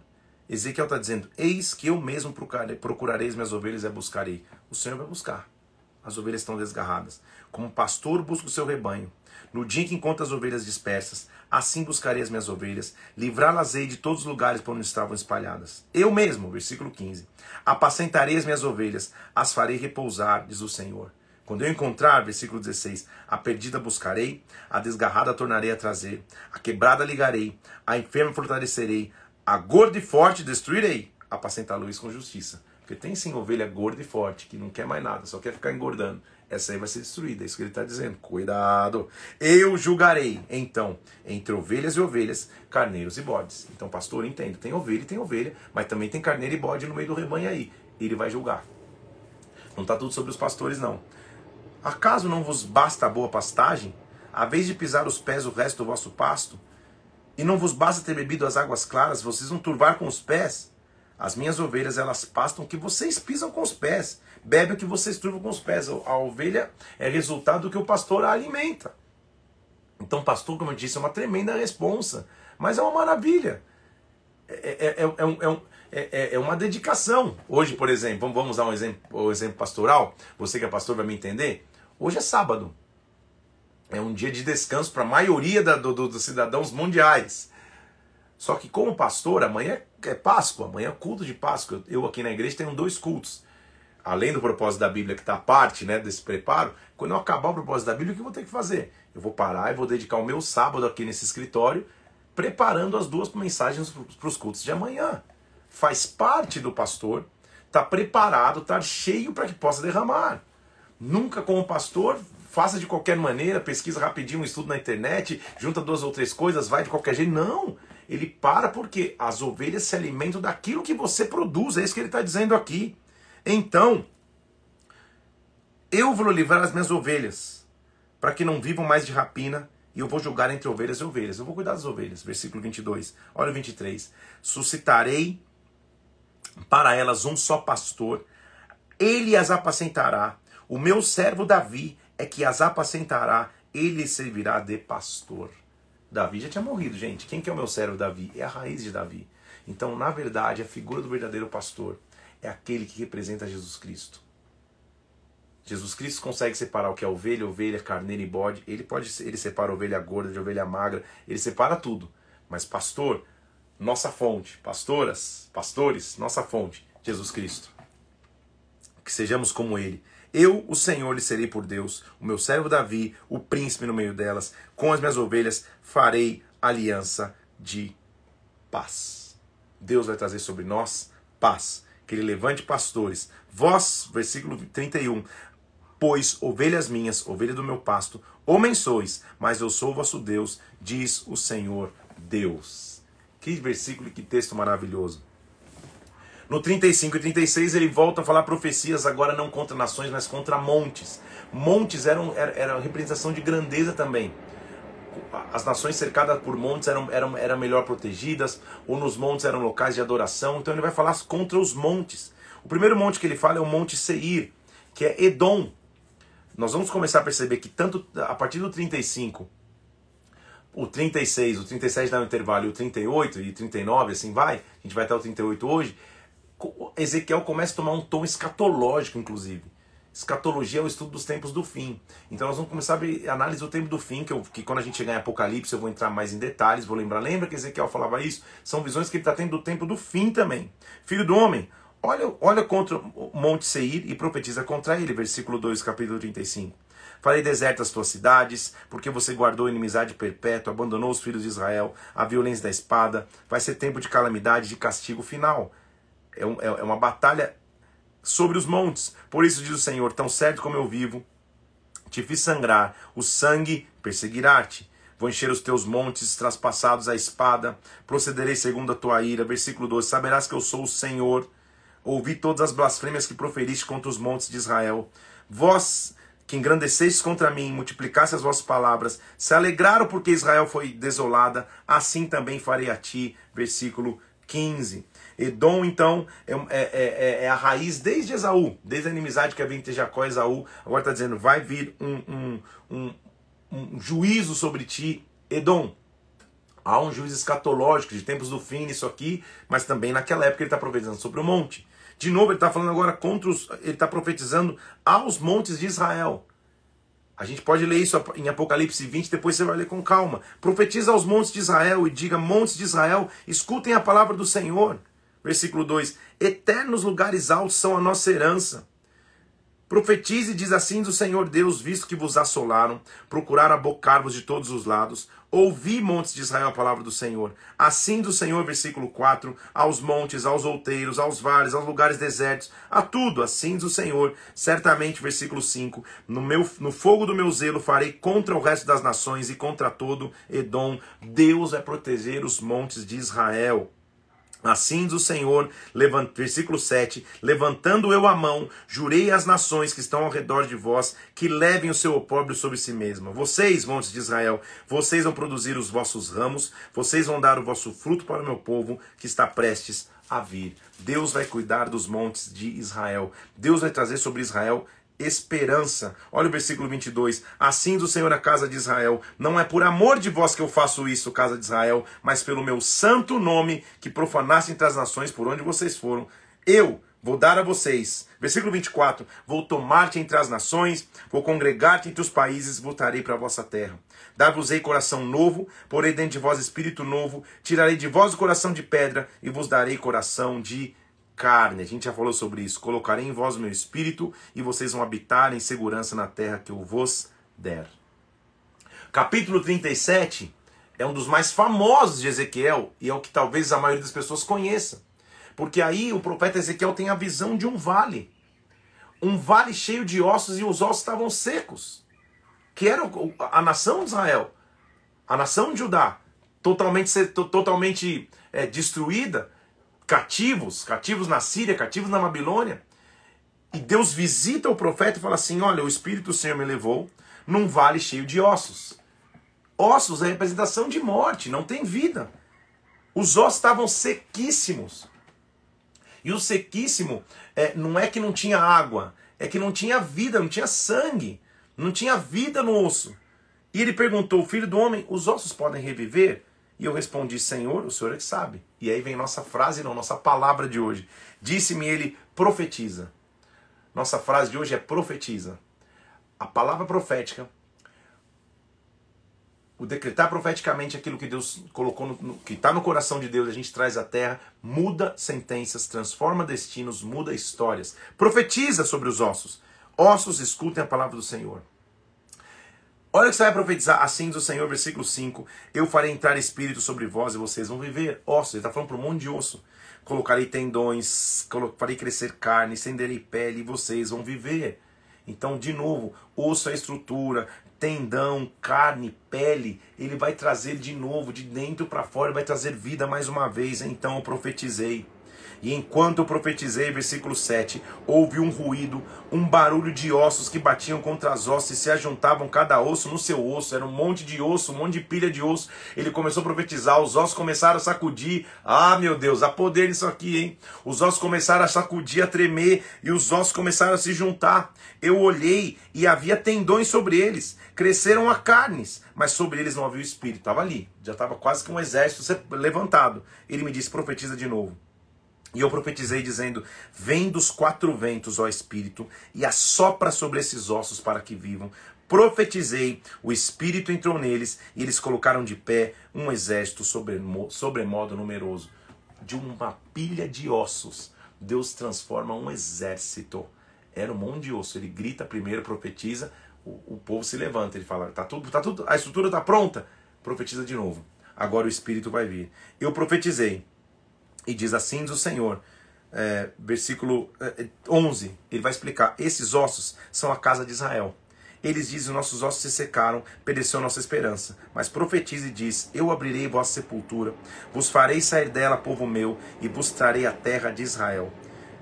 Ezequiel está dizendo: Eis que eu mesmo procurarei, as minhas ovelhas e buscarei. O Senhor vai buscar. As ovelhas estão desgarradas. Como pastor busca o seu rebanho. No dia em que encontro as ovelhas dispersas, assim buscarei as minhas ovelhas, livrá-las-ei de todos os lugares por onde estavam espalhadas. Eu mesmo, versículo 15, apacentarei as minhas ovelhas, as farei repousar, diz o Senhor. Quando eu encontrar, versículo 16, a perdida buscarei, a desgarrada tornarei a trazer, a quebrada ligarei, a enferma fortalecerei, a gorda e forte destruirei, apacentá-lo com justiça. Porque tem sim ovelha gorda e forte, que não quer mais nada, só quer ficar engordando essa aí vai ser destruída. É isso que ele está dizendo. Cuidado. Eu julgarei, então, entre ovelhas e ovelhas, carneiros e bodes. Então, pastor, entenda. Tem ovelha e tem ovelha, mas também tem carneiro e bode no meio do rebanho aí. Ele vai julgar. Não está tudo sobre os pastores, não. Acaso não vos basta a boa pastagem, a vez de pisar os pés o resto do vosso pasto? E não vos basta ter bebido as águas claras, vocês vão turvar com os pés? As minhas ovelhas, elas pastam que vocês pisam com os pés bebe o que vocês turvam com os pés. A ovelha é resultado do que o pastor a alimenta. Então, pastor, como eu disse, é uma tremenda responsa, mas é uma maravilha. É, é, é, um, é, é uma dedicação. Hoje, por exemplo, vamos, vamos usar um exemplo, um exemplo pastoral. Você que é pastor vai me entender. Hoje é sábado. É um dia de descanso para a maioria da, do, do, dos cidadãos mundiais. Só que como pastor, amanhã é Páscoa, amanhã é culto de Páscoa. Eu aqui na igreja tenho dois cultos além do propósito da Bíblia, que está parte né, desse preparo, quando eu acabar o propósito da Bíblia, o que eu vou ter que fazer? Eu vou parar e vou dedicar o meu sábado aqui nesse escritório, preparando as duas mensagens para os cultos de amanhã. Faz parte do pastor, está preparado, está cheio para que possa derramar. Nunca como pastor, faça de qualquer maneira, pesquisa rapidinho, um estudo na internet, junta duas ou três coisas, vai de qualquer jeito. Não! Ele para porque as ovelhas se alimentam daquilo que você produz, é isso que ele está dizendo aqui. Então, eu vou livrar as minhas ovelhas, para que não vivam mais de rapina, e eu vou julgar entre ovelhas e ovelhas. Eu vou cuidar das ovelhas. Versículo 22. Olha o 23. Suscitarei para elas um só pastor, ele as apacentará. O meu servo Davi é que as apacentará, ele servirá de pastor. Davi já tinha morrido, gente. Quem que é o meu servo Davi? É a raiz de Davi. Então, na verdade, a figura do verdadeiro pastor é aquele que representa Jesus Cristo. Jesus Cristo consegue separar o que é ovelha, ovelha, carneiro e bode. Ele pode, ele separa ovelha gorda de ovelha magra. Ele separa tudo. Mas pastor, nossa fonte, pastoras, pastores, nossa fonte, Jesus Cristo. Que sejamos como Ele. Eu, o Senhor, lhe serei por Deus, o meu servo Davi, o príncipe no meio delas, com as minhas ovelhas farei aliança de paz. Deus vai trazer sobre nós paz. Que Ele levante pastores. Vós, versículo 31, Pois ovelhas minhas, ovelha do meu pasto, homens sois, mas eu sou vosso Deus, diz o Senhor Deus. Que versículo e que texto maravilhoso. No 35 e 36 ele volta a falar profecias agora não contra nações, mas contra montes. Montes eram, era, era representação de grandeza também. As nações cercadas por montes eram, eram, eram melhor protegidas, ou nos montes eram locais de adoração. Então ele vai falar contra os montes. O primeiro monte que ele fala é o Monte Seir, que é Edom nós vamos começar a perceber que tanto a partir do 35, o 36, o 37 dá um intervalo, e o 38 e 39, assim vai, a gente vai até o 38 hoje, Ezequiel começa a tomar um tom escatológico, inclusive. Escatologia é o estudo dos tempos do fim. Então nós vamos começar a análise do tempo do fim, que, eu, que quando a gente chegar em Apocalipse eu vou entrar mais em detalhes, vou lembrar. Lembra que Ezequiel falava isso? São visões que ele está tendo do tempo do fim também. Filho do homem, Olha, olha contra o Monte Seir e profetiza contra ele, versículo 2, capítulo 35. Farei desertas as tuas cidades, porque você guardou inimizade perpétua, abandonou os filhos de Israel, a violência da espada. Vai ser tempo de calamidade, de castigo final. É, um, é, é uma batalha sobre os montes. Por isso diz o Senhor: tão certo como eu vivo, te fiz sangrar, o sangue perseguirá-te. Vou encher os teus montes traspassados à espada, procederei segundo a tua ira. Versículo 12: Saberás que eu sou o Senhor ouvi todas as blasfêmias que proferiste contra os montes de Israel. Vós que engrandecestes contra mim, multiplicaste as vossas palavras, se alegraram porque Israel foi desolada, assim também farei a ti. Versículo 15. Edom, então, é, é, é, é, a raiz desde Esaú, desde a inimizade que havia entre Jacó e Esaú. Agora está dizendo: vai vir um, um, um, um juízo sobre ti, Edom. Há um juízo escatológico de tempos do fim nisso aqui, mas também naquela época ele está profetizando sobre o monte. De novo, ele está falando agora contra os. Ele está profetizando aos montes de Israel. A gente pode ler isso em Apocalipse 20, depois você vai ler com calma. Profetiza aos montes de Israel e diga: Montes de Israel, escutem a palavra do Senhor. Versículo 2: Eternos lugares altos são a nossa herança. Profetize, diz assim do Senhor Deus, visto que vos assolaram, procuraram abocar-vos de todos os lados. Ouvi, montes de Israel, a palavra do Senhor. Assim do Senhor, versículo 4, aos montes, aos outeiros, aos vales, aos lugares desertos, a tudo, assim do Senhor. Certamente, versículo 5, no, meu, no fogo do meu zelo farei contra o resto das nações e contra todo Edom. Deus vai proteger os montes de Israel. Assim diz o Senhor, versículo 7: Levantando eu a mão, jurei às nações que estão ao redor de vós que levem o seu opróbrio sobre si mesma. Vocês, montes de Israel, vocês vão produzir os vossos ramos, vocês vão dar o vosso fruto para o meu povo que está prestes a vir. Deus vai cuidar dos montes de Israel. Deus vai trazer sobre Israel esperança. Olha o versículo 22. Assim do Senhor a casa de Israel: Não é por amor de vós que eu faço isso, casa de Israel, mas pelo meu santo nome que profanaste entre as nações por onde vocês foram. Eu vou dar a vocês. Versículo 24: Vou tomar-te entre as nações, vou congregar-te entre os países, voltarei para a vossa terra. Dar-vos-ei coração novo, porei dentro de vós espírito novo, tirarei de vós o coração de pedra e vos darei coração de carne. A gente já falou sobre isso. Colocarei em vós o meu espírito e vocês vão habitar em segurança na terra que eu vos der. Capítulo 37 é um dos mais famosos de Ezequiel e é o que talvez a maioria das pessoas conheça. Porque aí o profeta Ezequiel tem a visão de um vale. Um vale cheio de ossos e os ossos estavam secos. Que era a nação de Israel, a nação de Judá, totalmente, totalmente é, destruída cativos, cativos na Síria, cativos na Babilônia. E Deus visita o profeta e fala assim: Olha, o Espírito do Senhor me levou num vale cheio de ossos. Ossos é representação de morte, não tem vida. Os ossos estavam sequíssimos. E o sequíssimo é, não é que não tinha água, é que não tinha vida, não tinha sangue, não tinha vida no osso. E ele perguntou: Filho do homem, os ossos podem reviver? E eu respondi: Senhor, o Senhor é que sabe. E aí vem nossa frase, não, nossa palavra de hoje. Disse-me ele: profetiza. Nossa frase de hoje é profetiza. A palavra profética, o decretar profeticamente aquilo que Deus colocou, no, no, que está no coração de Deus, a gente traz à terra, muda sentenças, transforma destinos, muda histórias. Profetiza sobre os ossos. Ossos, escutem a palavra do Senhor. Olha o que você vai profetizar, assim diz o Senhor, versículo 5: Eu farei entrar espírito sobre vós e vocês vão viver. Ossos, ele está falando para um monte de osso. Colocarei tendões, farei crescer carne, estenderei pele e vocês vão viver. Então, de novo, osso é estrutura, tendão, carne, pele, ele vai trazer de novo, de dentro para fora, vai trazer vida mais uma vez. Então eu profetizei. E enquanto profetizei, versículo 7, houve um ruído, um barulho de ossos que batiam contra as ossos e se ajuntavam cada osso no seu osso. Era um monte de osso, um monte de pilha de osso. Ele começou a profetizar, os ossos começaram a sacudir. Ah, meu Deus, há poder nisso aqui, hein? Os ossos começaram a sacudir, a tremer e os ossos começaram a se juntar. Eu olhei e havia tendões sobre eles, cresceram a carnes, mas sobre eles não havia o espírito. Estava ali, já estava quase que um exército levantado. Ele me disse: profetiza de novo. E eu profetizei dizendo: Vem dos quatro ventos, ó Espírito, e assopra sobre esses ossos para que vivam. Profetizei, o Espírito entrou neles e eles colocaram de pé um exército sobremodo numeroso. De uma pilha de ossos, Deus transforma um exército. Era um monte de osso. Ele grita primeiro, profetiza, o, o povo se levanta. Ele fala: tá tudo, tá tudo, a estrutura está pronta. Profetiza de novo. Agora o Espírito vai vir. Eu profetizei e diz assim diz o Senhor, é, versículo 11, é, ele vai explicar: esses ossos são a casa de Israel. Eles dizem: nossos ossos se secaram, pereceu nossa esperança. Mas profetiza e diz: Eu abrirei vossa sepultura, vos farei sair dela, povo meu, e vos trarei a terra de Israel.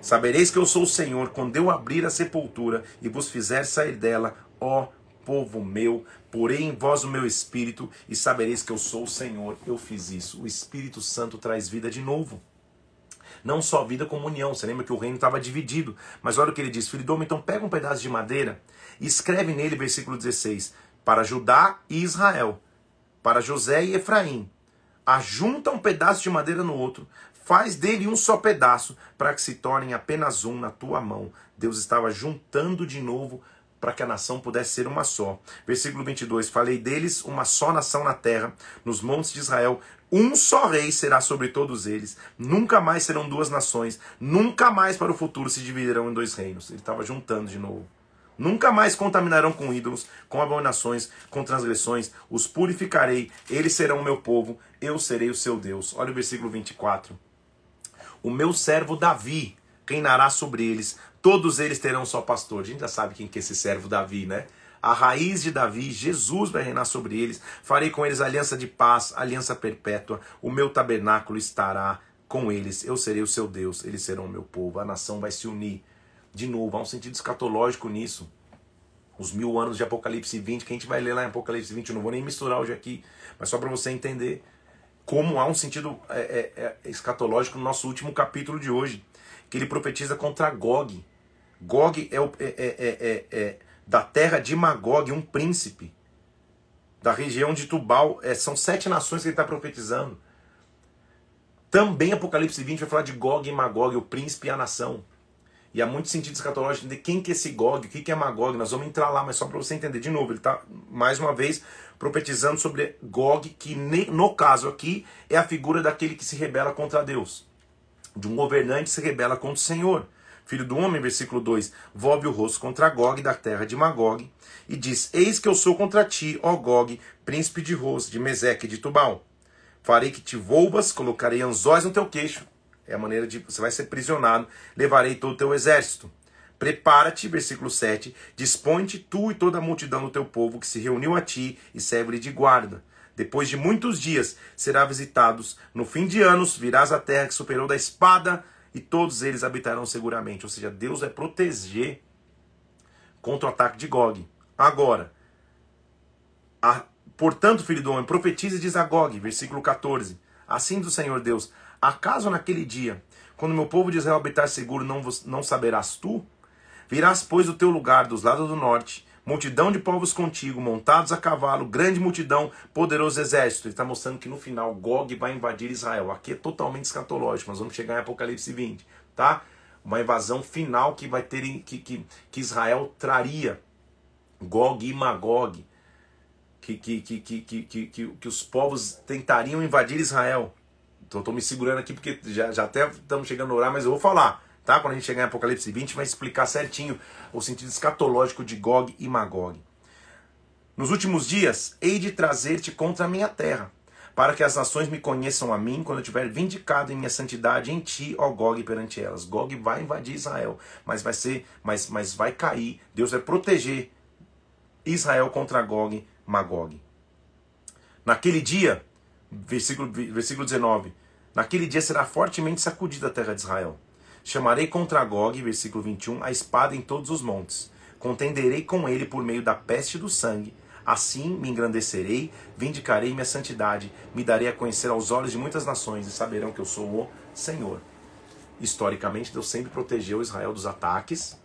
Sabereis que eu sou o Senhor, quando eu abrir a sepultura e vos fizer sair dela, ó povo meu, porei em vós o meu espírito, e sabereis que eu sou o Senhor. Eu fiz isso. O Espírito Santo traz vida de novo. Não só vida como união. Você lembra que o reino estava dividido. Mas olha o que ele diz: Filho do homem, então pega um pedaço de madeira e escreve nele, versículo 16: Para Judá e Israel, para José e Efraim. Ajunta um pedaço de madeira no outro, faz dele um só pedaço, para que se tornem apenas um na tua mão. Deus estava juntando de novo para que a nação pudesse ser uma só. Versículo 22: Falei deles uma só nação na terra, nos montes de Israel. Um só rei será sobre todos eles. Nunca mais serão duas nações. Nunca mais para o futuro se dividirão em dois reinos. Ele estava juntando de novo. Nunca mais contaminarão com ídolos, com abominações, com transgressões. Os purificarei. Eles serão o meu povo. Eu serei o seu Deus. Olha o versículo 24. O meu servo Davi reinará sobre eles Todos eles terão só pastor. A gente já sabe quem que é esse servo Davi, né? A raiz de Davi, Jesus vai reinar sobre eles. Farei com eles aliança de paz, aliança perpétua. O meu tabernáculo estará com eles. Eu serei o seu Deus, eles serão o meu povo. A nação vai se unir. De novo, há um sentido escatológico nisso. Os mil anos de Apocalipse 20, que a gente vai ler lá em Apocalipse 20, eu não vou nem misturar hoje aqui, mas só para você entender como há um sentido é, é, é, escatológico no nosso último capítulo de hoje que ele profetiza contra Gog. Gog é, o, é, é, é, da terra de Magog, um príncipe. Da região de Tubal. são sete nações que ele está profetizando. Também Apocalipse 20 vai falar de Gog e Magog, o príncipe e a nação. E há muito sentido escatológico de quem que é esse Gog, o que, que é Magog. Nós vamos entrar lá, mas só para você entender de novo. Ele está, mais uma vez, profetizando sobre Gog, que no caso aqui é a figura daquele que se rebela contra Deus de um governante se rebela contra o Senhor. Filho do homem, versículo 2, volve o rosto contra Gog da terra de Magog e diz: Eis que eu sou contra ti, ó Gog, príncipe de Ros, de Meseque e de Tubal. Farei que te volvas, colocarei anzóis no teu queixo. É a maneira de você vai ser prisionado, levarei todo o teu exército. Prepara-te, versículo 7, dispõe-te tu e toda a multidão do teu povo que se reuniu a ti e serve de guarda. Depois de muitos dias será visitados. No fim de anos virás a terra que superou da espada e todos eles habitarão seguramente. Ou seja, Deus vai proteger contra o ataque de Gog. Agora, a, portanto, filho do homem, profetiza e diz a Gog, versículo 14. Assim do Senhor Deus: Acaso naquele dia, quando meu povo de Israel habitar seguro, não, não saberás tu? Virás, pois, do teu lugar dos lados do norte multidão de povos contigo, montados a cavalo, grande multidão, poderoso exército. Ele está mostrando que no final Gog vai invadir Israel. Aqui é totalmente escatológico, nós vamos chegar em Apocalipse 20, tá? uma invasão final que vai ter que, que, que Israel traria. Gog e Magog. Que, que, que, que, que, que, que os povos tentariam invadir Israel. Então estou me segurando aqui porque já, já até estamos chegando no horário, mas eu vou falar. Tá? Quando a gente chegar em Apocalipse 20, vai explicar certinho o sentido escatológico de Gog e Magog. Nos últimos dias, hei de trazer-te contra a minha terra, para que as nações me conheçam a mim quando eu tiver vindicado em minha santidade em ti, ó Gog, perante elas. Gog vai invadir Israel, mas vai ser, mas, mas vai cair. Deus vai proteger Israel contra Gog, Magog. Naquele dia, versículo, versículo 19, naquele dia será fortemente sacudida a terra de Israel. Chamarei contra Gog, versículo 21, a espada em todos os montes. Contenderei com ele por meio da peste do sangue, Assim me engrandecerei, vindicarei minha santidade, me darei a conhecer aos olhos de muitas nações e saberão que eu sou o Senhor. Historicamente, Deus sempre protegeu Israel dos ataques,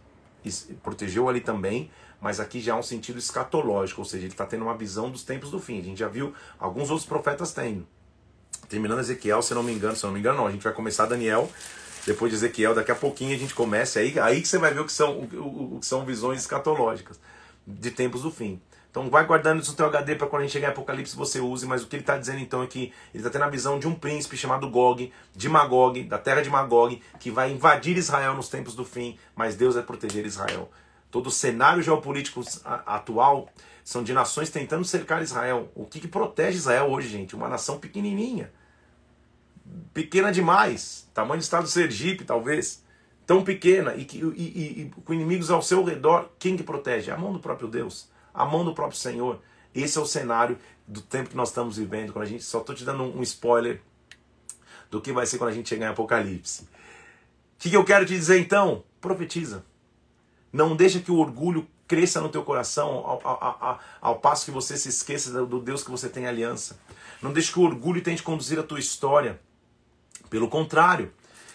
protegeu ali também, mas aqui já há um sentido escatológico, ou seja, ele está tendo uma visão dos tempos do fim. A gente já viu alguns outros profetas tendo. Terminando Ezequiel, se não me engano, se não me engano, não, a gente vai começar Daniel, depois de Ezequiel, daqui a pouquinho a gente começa, aí, aí que você vai ver o que são, o, o, que são visões escatológicas de tempos do fim. Então vai guardando isso no teu HD para quando a gente chegar em Apocalipse você use, mas o que ele está dizendo então é que ele está tendo a visão de um príncipe chamado Gog, de Magog, da terra de Magog, que vai invadir Israel nos tempos do fim, mas Deus vai proteger Israel. Todo o cenário geopolítico atual são de nações tentando cercar Israel. O que, que protege Israel hoje, gente? Uma nação pequenininha. Pequena demais. Tamanho do estado do Sergipe, talvez. Tão pequena e, que, e, e, com inimigos ao seu redor. Quem que protege? A mão do próprio Deus a mão do próprio Senhor. Esse é o cenário do tempo que nós estamos vivendo. Quando a gente só estou te dando um spoiler do que vai ser quando a gente chegar em Apocalipse. O que, que eu quero te dizer então? Profetiza. Não deixa que o orgulho cresça no teu coração ao, ao, ao, ao, passo que você se esqueça do Deus que você tem aliança. Não deixe que o orgulho tente conduzir a tua história. Pelo contrário,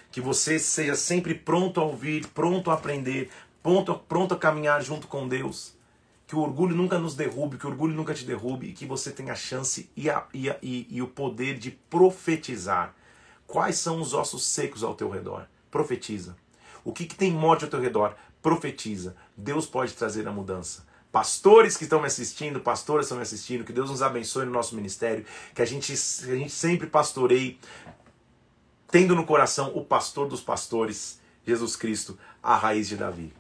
que você seja sempre pronto a ouvir, pronto a aprender, pronto, pronto a caminhar junto com Deus que o orgulho nunca nos derrube, que o orgulho nunca te derrube e que você tenha a chance e, a, e, a, e, e, o poder de profetizar. Quais são os ossos secos ao teu redor? Profetiza. O que, que tem morte ao teu redor? Profetiza. Deus pode trazer a mudança. Pastores que estão me assistindo, pastoras que estão me assistindo, que Deus nos abençoe no nosso ministério, que a gente, a gente sempre pastoreie, tendo no coração o pastor dos pastores, Jesus Cristo, a raiz de Davi.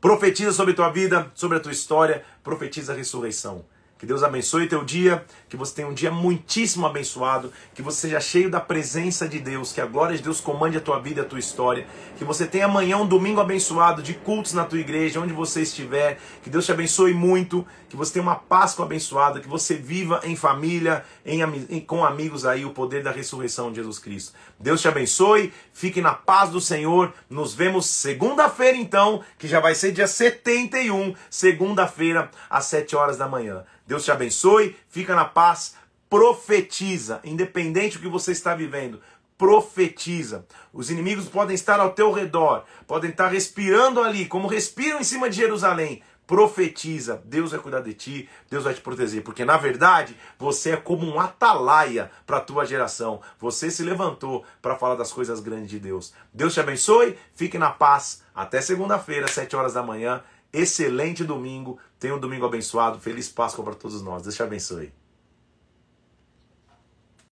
Profetiza sobre tua vida, sobre a tua história, profetiza a ressurreição. Que Deus abençoe teu dia, que você tenha um dia muitíssimo abençoado, que você seja cheio da presença de Deus, que a glória de Deus comande a tua vida e a tua história, que você tenha amanhã um domingo abençoado de cultos na tua igreja, onde você estiver, que Deus te abençoe muito, que você tenha uma Páscoa abençoada, que você viva em família, em, em, com amigos aí o poder da ressurreição de Jesus Cristo. Deus te abençoe, fique na paz do Senhor, nos vemos segunda-feira então, que já vai ser dia 71, segunda-feira, às 7 horas da manhã. Deus te abençoe, fica na paz, profetiza, independente do que você está vivendo. Profetiza. Os inimigos podem estar ao teu redor, podem estar respirando ali, como respiram em cima de Jerusalém. Profetiza, Deus vai cuidar de ti, Deus vai te proteger, porque na verdade você é como um atalaia para a tua geração. Você se levantou para falar das coisas grandes de Deus. Deus te abençoe, fique na paz. Até segunda-feira, sete horas da manhã. Excelente domingo. Tenha um domingo abençoado. Feliz Páscoa para todos nós. Deus te abençoe.